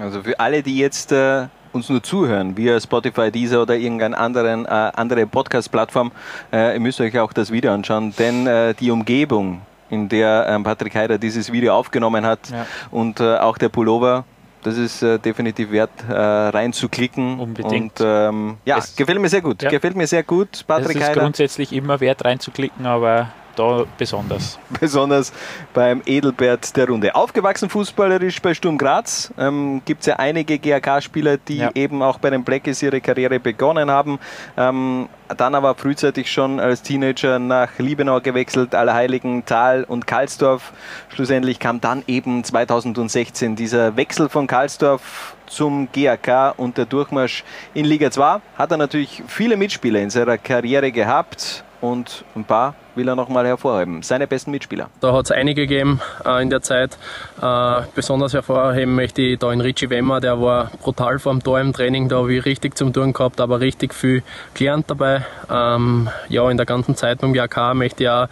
Also für alle, die jetzt äh, uns nur zuhören, via Spotify, Deezer oder irgendeine anderen, äh, andere Podcast-Plattform, äh, ihr müsst euch auch das Video anschauen, denn äh, die Umgebung, in der ähm, Patrick Heider dieses Video aufgenommen hat Ja. und äh, auch der Pullover, das ist äh, definitiv wert, äh, reinzuklicken. Unbedingt. Und ähm, ja, Es- gefällt mir sehr gut. Ja. Gefällt mir sehr gut, Patrick es ist Heider. grundsätzlich immer wert reinzuklicken, aber da besonders. besonders beim Edelbert der Runde. Aufgewachsen fußballerisch bei Sturm Graz ähm, gibt es ja einige GAK-Spieler, die Ja. eben auch bei den Blackies ihre Karriere begonnen haben. Ähm, dann aber frühzeitig schon als Teenager nach Liebenau gewechselt, Allerheiligen, Thal und Karlsdorf. Schlussendlich kam dann eben 2016 dieser Wechsel von Karlsdorf zum GAK und der Durchmarsch in Liga 2. Hat er natürlich viele Mitspieler in seiner Karriere gehabt und ein paar will er nochmal hervorheben. Seine besten Mitspieler. Da hat es einige gegeben äh, in der Zeit. Äh, besonders hervorheben möchte ich da in Richie Wemmer, der war brutal vor dem Tor im Training, da habe ich richtig zum Tun gehabt, aber richtig viel gelernt dabei. Ähm, ja, in der ganzen Zeit beim GAK möchte ich auch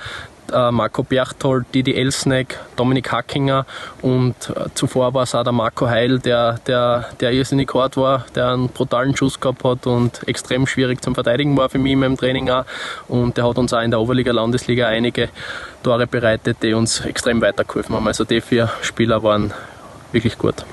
äh, Marco Berchtold, Didi Elsneck, Dominik Hackinger und äh, zuvor war es auch der Marco Heil, der, der, der irrsinnig hart war, der einen brutalen Schuss gehabt hat und extrem schwierig zum Verteidigen war für mich in meinem Training auch. Und der hat uns auch in der Oberliga, Landesliga einige Tore bereitet, die uns extrem weitergeholfen haben. Also die vier Spieler waren wirklich gut.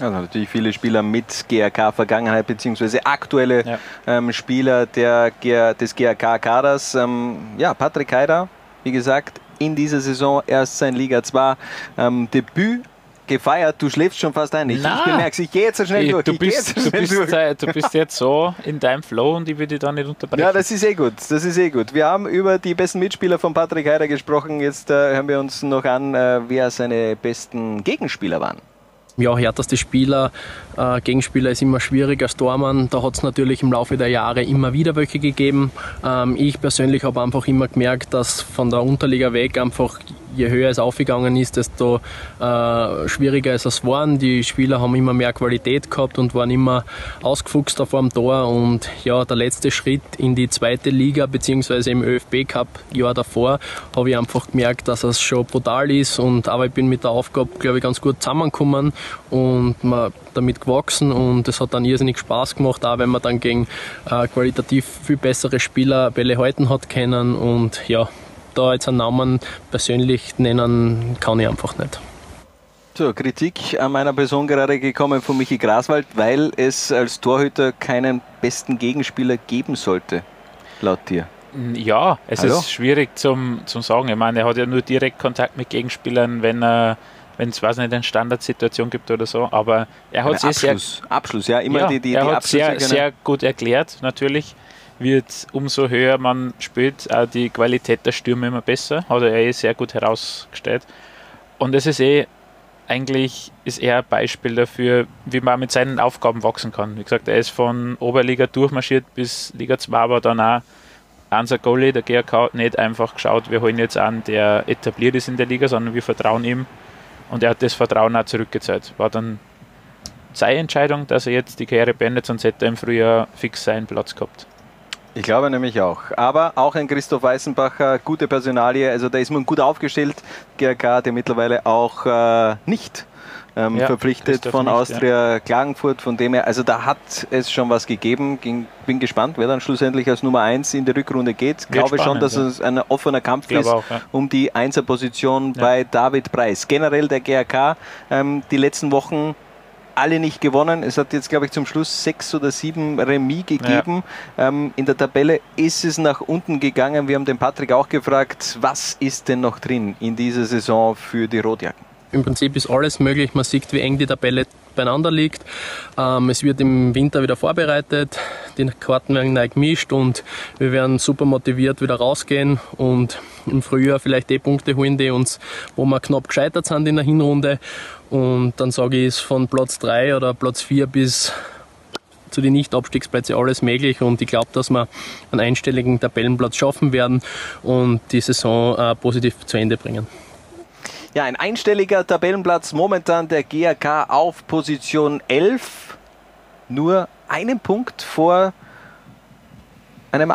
Also natürlich viele Spieler mit GRK-Vergangenheit beziehungsweise aktuelle ähm, Spieler der, des GRK-Kaders. Ähm, ja, Patrick Heider, wie gesagt, in dieser Saison erst sein Liga 2 ähm, Debüt gefeiert. Du schläfst schon fast ein. Ich, ich Na. bemerke ich gehe jetzt so schnell durch. Du ich bist, jetzt so du, bist, durch. äh, du bist jetzt so in deinem Flow und ich will dich da nicht unterbrechen. Ja, das ist eh gut. Das ist eh gut. Wir haben über die besten Mitspieler von Patrick Heider gesprochen. Jetzt äh, hören wir uns noch an, äh, wer seine besten Gegenspieler waren. Ja, härteste Spieler, äh, Gegenspieler ist immer schwierig als Tormann. Da hat es natürlich im Laufe der Jahre immer wieder welche gegeben. Ähm, ich persönlich habe einfach immer gemerkt, dass von der Unterliga weg einfach je höher es aufgegangen ist, desto äh, schwieriger ist es waren. Die Spieler haben immer mehr Qualität gehabt und waren immer ausgefuchster vor dem Tor. Und ja, der letzte Schritt in die zweite Liga beziehungsweise im ÖFB Cup Jahr davor habe ich einfach gemerkt, dass es schon brutal ist. Und aber ich bin mit der Aufgabe, glaube ich, ganz gut zusammengekommen und man damit gewachsen und es hat dann irrsinnig Spaß gemacht, auch wenn man dann gegen äh, qualitativ viel bessere Spieler Bälle halten hat können und ja, da jetzt einen Namen persönlich nennen kann ich einfach nicht. So, Kritik an meiner Person gerade gekommen von Michi Graswald, weil es als Torhüter keinen besten Gegenspieler geben sollte, laut dir. Ja, es Hallo? ist schwierig zum, zum sagen. Ich meine, er hat ja nur direkt Kontakt mit Gegenspielern, wenn er wenn es weiß nicht eine Standardsituation gibt oder so, aber er hat sich sehr Abschluss, ja, immer ja, die, die, er die hat sehr, sehr gut erklärt. Natürlich wird umso höher man spielt, auch die Qualität der Stürme immer besser. Hat er eh sehr gut herausgestellt. Und es ist eh eigentlich ist er ein Beispiel dafür, wie man mit seinen Aufgaben wachsen kann. Wie gesagt, er ist von Oberliga durchmarschiert bis Liga 2, aber dann auch unser Goalie, der GRK, hat nicht einfach geschaut, wir holen jetzt an, der etabliert ist in der Liga, sondern wir vertrauen ihm. Und er hat das Vertrauen auch zurückgezahlt. War dann seine Entscheidung, dass er jetzt die Karriere beendet, sonst hätte er im Frühjahr fix seinen Platz gehabt. Ich glaube nämlich auch. Aber auch ein Christoph Weißenbacher, gute Personalie, also da ist man gut aufgestellt. GRK, der mittlerweile auch äh, nicht ähm, Ja, verpflichtet von nicht, Austria Klagenfurt, von dem her, also da hat es schon was gegeben. Ging, bin gespannt, wer dann schlussendlich als Nummer 1 in die Rückrunde geht. Wird glaube schon, spannend, dass ja. es ein offener Kampf ist auch, ja. um die Einserposition bei David Preis. Generell der GRK, ähm, die letzten Wochen alle nicht gewonnen. Es hat jetzt, glaube ich, zum Schluss sechs oder sieben Remis gegeben. Ähm, in der Tabelle ist es nach unten gegangen. Wir haben den Patrick auch gefragt, was ist denn noch drin in dieser Saison für die Rotjacken? Im Prinzip ist alles möglich. Man sieht, wie eng die Tabelle beieinander liegt. Ähm, es wird im Winter wieder vorbereitet. Die Karten werden neu gemischt und wir werden super motiviert wieder rausgehen und im Frühjahr vielleicht die Punkte holen, die uns, wo wir knapp gescheitert sind in der Hinrunde. Und dann sage ich, ist von Platz 3 oder Platz 4 bis zu den Nicht-Abstiegsplätzen alles möglich und ich glaube, dass wir einen einstelligen Tabellenplatz schaffen werden und die Saison äh, positiv zu Ende bringen. Ja, ein einstelliger Tabellenplatz momentan der GAK auf Position 11. Nur einen Punkt vor einem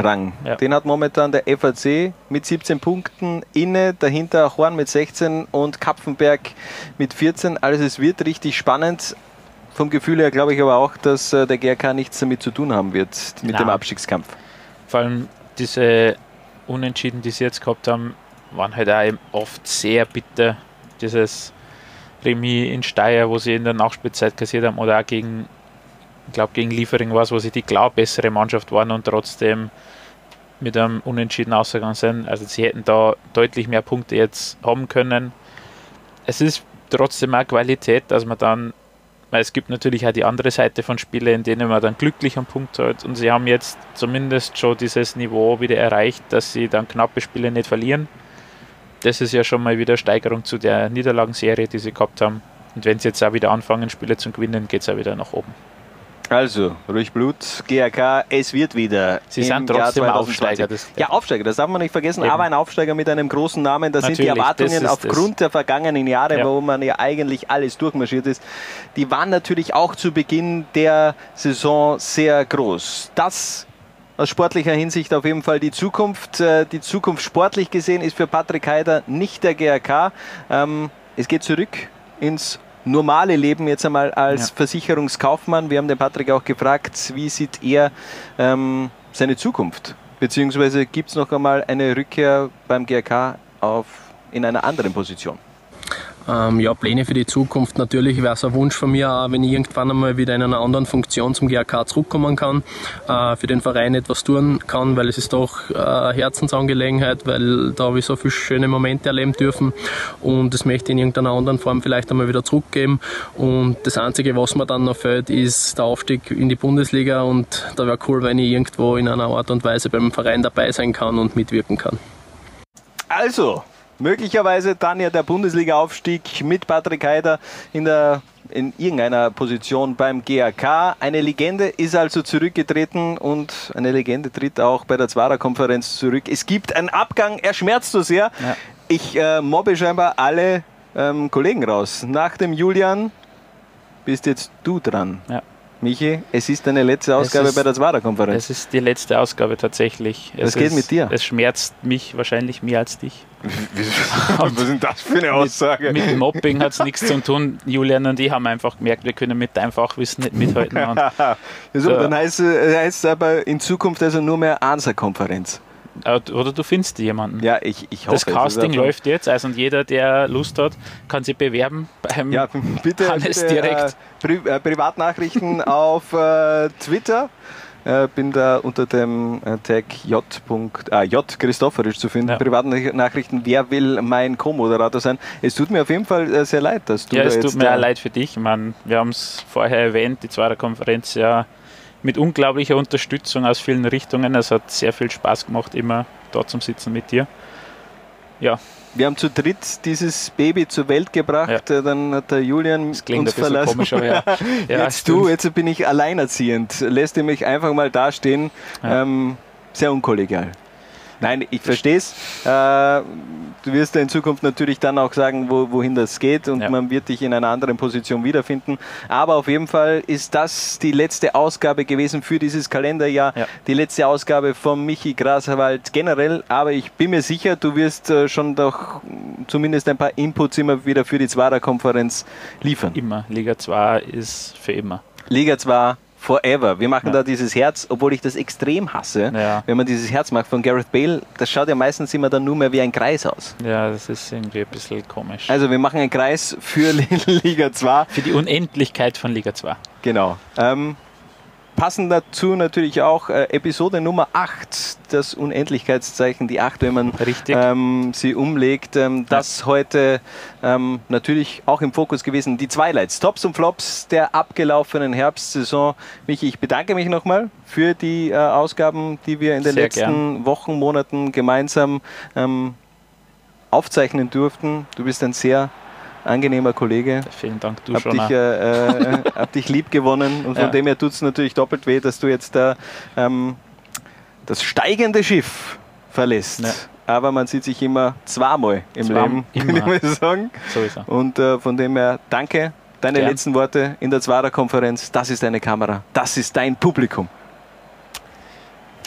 Abstiegsrang. Ja. Den hat momentan der FAC mit 17 Punkten inne, dahinter Horn mit 16 und Kapfenberg mit 14. Also es wird richtig spannend. Vom Gefühl her glaube ich aber auch, dass äh, der GRK nichts damit zu tun haben wird mit Nein. dem Abstiegskampf. Vor allem diese Unentschieden, die sie jetzt gehabt haben, waren halt auch oft sehr bitter. Dieses Remis in Steyr, wo sie in der Nachspielzeit kassiert haben, oder auch gegen, ich glaube, gegen Liefering war es, wo sie die klar bessere Mannschaft waren und trotzdem mit einem Unentschieden ausgegangen sind. Also sie hätten da deutlich mehr Punkte jetzt haben können. Es ist trotzdem auch Qualität, dass man dann, weil es gibt natürlich auch die andere Seite von Spielen, in denen man dann glücklich am Punkt hat und sie haben jetzt zumindest schon dieses Niveau wieder erreicht, dass sie dann knappe Spiele nicht verlieren. Das ist ja schon mal wieder Steigerung zu der Niederlagenserie, die sie gehabt haben. Und wenn sie jetzt auch wieder anfangen, Spiele zu gewinnen, geht es auch wieder nach oben. Also, ruhig Blut, GRK, es wird wieder. Sie sind trotzdem Aufsteiger, 2020. das- ja, Aufsteiger, das darf man nicht vergessen, Eben. aber ein Aufsteiger mit einem großen Namen. Das sind die Natürlich, Erwartungen das aufgrund der vergangenen Jahre, Ja. wo man ja eigentlich alles durchmarschiert ist. Die waren natürlich auch zu Beginn der Saison sehr groß. Das aus sportlicher Hinsicht auf jeden Fall die Zukunft. Äh, Die Zukunft sportlich gesehen ist für Patrick Heider nicht der GRK. Ähm, Es geht zurück ins normale Leben jetzt einmal als Ja. Versicherungskaufmann. Wir haben den Patrick auch gefragt, wie sieht er ähm, seine Zukunft? Beziehungsweise gibt es noch einmal eine Rückkehr beim GRK auf, in einer anderen Position? Ähm, ja, Pläne für die Zukunft. Natürlich wäre es ein Wunsch von mir, auch wenn ich irgendwann einmal wieder in einer anderen Funktion zum GRK zurückkommen kann, äh, für den Verein etwas tun kann, weil es ist doch äh, eine Herzensangelegenheit, weil da habe ich so viele schöne Momente erleben dürfen und das möchte ich in irgendeiner anderen Form vielleicht einmal wieder zurückgeben. Und das Einzige, was mir dann noch fehlt, ist der Aufstieg in die Bundesliga und da wäre cool, wenn ich irgendwo in einer Art und Weise beim Verein dabei sein kann und mitwirken kann. Also, möglicherweise dann ja der Bundesliga-Aufstieg mit Patrick Heider in der in irgendeiner Position beim GAK. Eine Legende ist also zurückgetreten und eine Legende tritt auch bei der Zwarer-Konferenz zurück. Es gibt einen Abgang, er schmerzt so sehr. Ich äh, mobbe scheinbar alle ähm, Kollegen raus. Nach dem Julian bist jetzt du dran. Ja. Michi, es ist deine letzte Ausgabe ist- bei der Zwarer-Konferenz. Es ist die letzte Ausgabe tatsächlich. Es geht ist, mit dir? Es schmerzt mich wahrscheinlich mehr als dich. Was ist denn das für eine Aussage? Mit, mit Mobbing hat es nichts zu tun. Julian und ich haben einfach gemerkt, wir können mit deinem Fachwissen nicht mithalten. Und ja, so, So. Dann heißt es heißt es aber in Zukunft also nur mehr Ansa-Konferenz. Oder du findest jemanden. Ja, ich, ich hoffe Das. Casting läuft jetzt, also und jeder, der Lust hat, kann sich bewerben beim Ja, bitte, Hannes bitte direkt. Äh, Pri äh, Privatnachrichten auf äh, Twitter. Äh, bin da unter dem äh, Tag J. Äh, J. Christopherisch zu finden. Privatnachrichten, wer will mein Co-Moderator sein? Es tut mir auf jeden Fall äh, sehr leid, dass du Ja, da es tut mir äh, auch leid für dich. Ich meine, wir haben es vorher erwähnt, die zweite Konferenz ja mit unglaublicher Unterstützung aus vielen Richtungen. Es hat sehr viel Spaß gemacht, immer dort zum Sitzen mit dir. Ja, Wir haben zu dritt dieses Baby zur Welt gebracht, äh, dann hat der Julian uns verlassen. komisch, ja. Ja, jetzt stimmt. du, jetzt bin ich alleinerziehend. Lässt ihr mich einfach mal dastehen. Ähm, sehr unkollegial. Nein, ich verstehe es. Äh, du wirst ja in Zukunft natürlich dann auch sagen, wo, wohin das geht und man wird dich in einer anderen Position wiederfinden. Aber auf jeden Fall ist das die letzte Ausgabe gewesen für dieses Kalenderjahr. Die letzte Ausgabe von Michi Graswald generell. Aber ich bin mir sicher, du wirst äh, schon doch zumindest ein paar Inputs immer wieder für die Zwarer-Konferenz liefern. Immer. Liga 2 ist für immer. Liga 2 forever. Wir machen da dieses Herz, obwohl ich das extrem hasse, wenn man dieses Herz macht von Gareth Bale. Das schaut ja meistens immer dann nur mehr wie ein Kreis aus. Ja, das ist irgendwie ein bisschen komisch. Also wir machen einen Kreis für Liga 2. Für die Unendlichkeit von Liga 2. Genau. Ähm, passend dazu natürlich auch äh, Episode Nummer 8, das Unendlichkeitszeichen, die 8, wenn man ähm, sie umlegt. Ähm, das heute ähm, natürlich auch im Fokus gewesen. Die Twilights, Tops und Flops der abgelaufenen Herbstsaison. Michi, ich bedanke mich nochmal für die äh, Ausgaben, die wir in den Sehr letzten gern. Wochen, Monaten gemeinsam ähm, aufzeichnen durften. Du bist ein sehr angenehmer Kollege. Vielen Dank, du hab schon. dich, äh, äh, hab dich lieb gewonnen und von Ja. dem her tut es natürlich doppelt weh, dass du jetzt da ähm, das steigende Schiff verlässt. Aber man sieht sich immer zweimal im Zwei- Leben, immer. würde ich sagen. So ist er. Und äh, von dem her, danke. Deine Gern. letzten Worte in der Zwarer-Konferenz. Das ist deine Kamera. Das ist dein Publikum.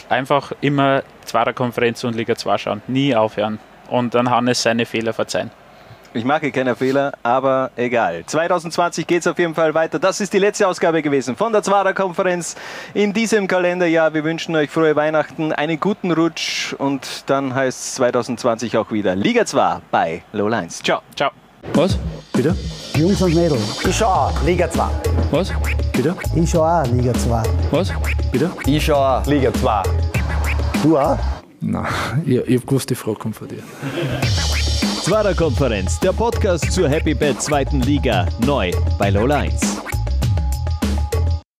Einfach immer Zweiter Konferenz und Liga 2 schauen. Nie aufhören. Und dann Hannes seine Fehler verzeihen. Ich mache keine Fehler, aber egal. 2020 geht es auf jeden Fall weiter. Das ist die letzte Ausgabe gewesen von der Zwarer Konferenz in diesem Kalenderjahr. Wir wünschen euch frohe Weihnachten, einen guten Rutsch und dann heißt es 2020 auch wieder Liga 2 bei Low Lines. Ciao. Ciao. Was? Bitte? Jungs und Mädels. Ich schau auch Liga 2. Was? Bitte? Ich schau auch Liga 2. Was? Bitte? Ich schau auch Liga 2. Du auch? Nein, ich, ich hab gewusst, die Frage kommt von dir. Zwarer Konferenz, der Podcast zur Happy Bad zweiten Liga, neu bei Low Lines.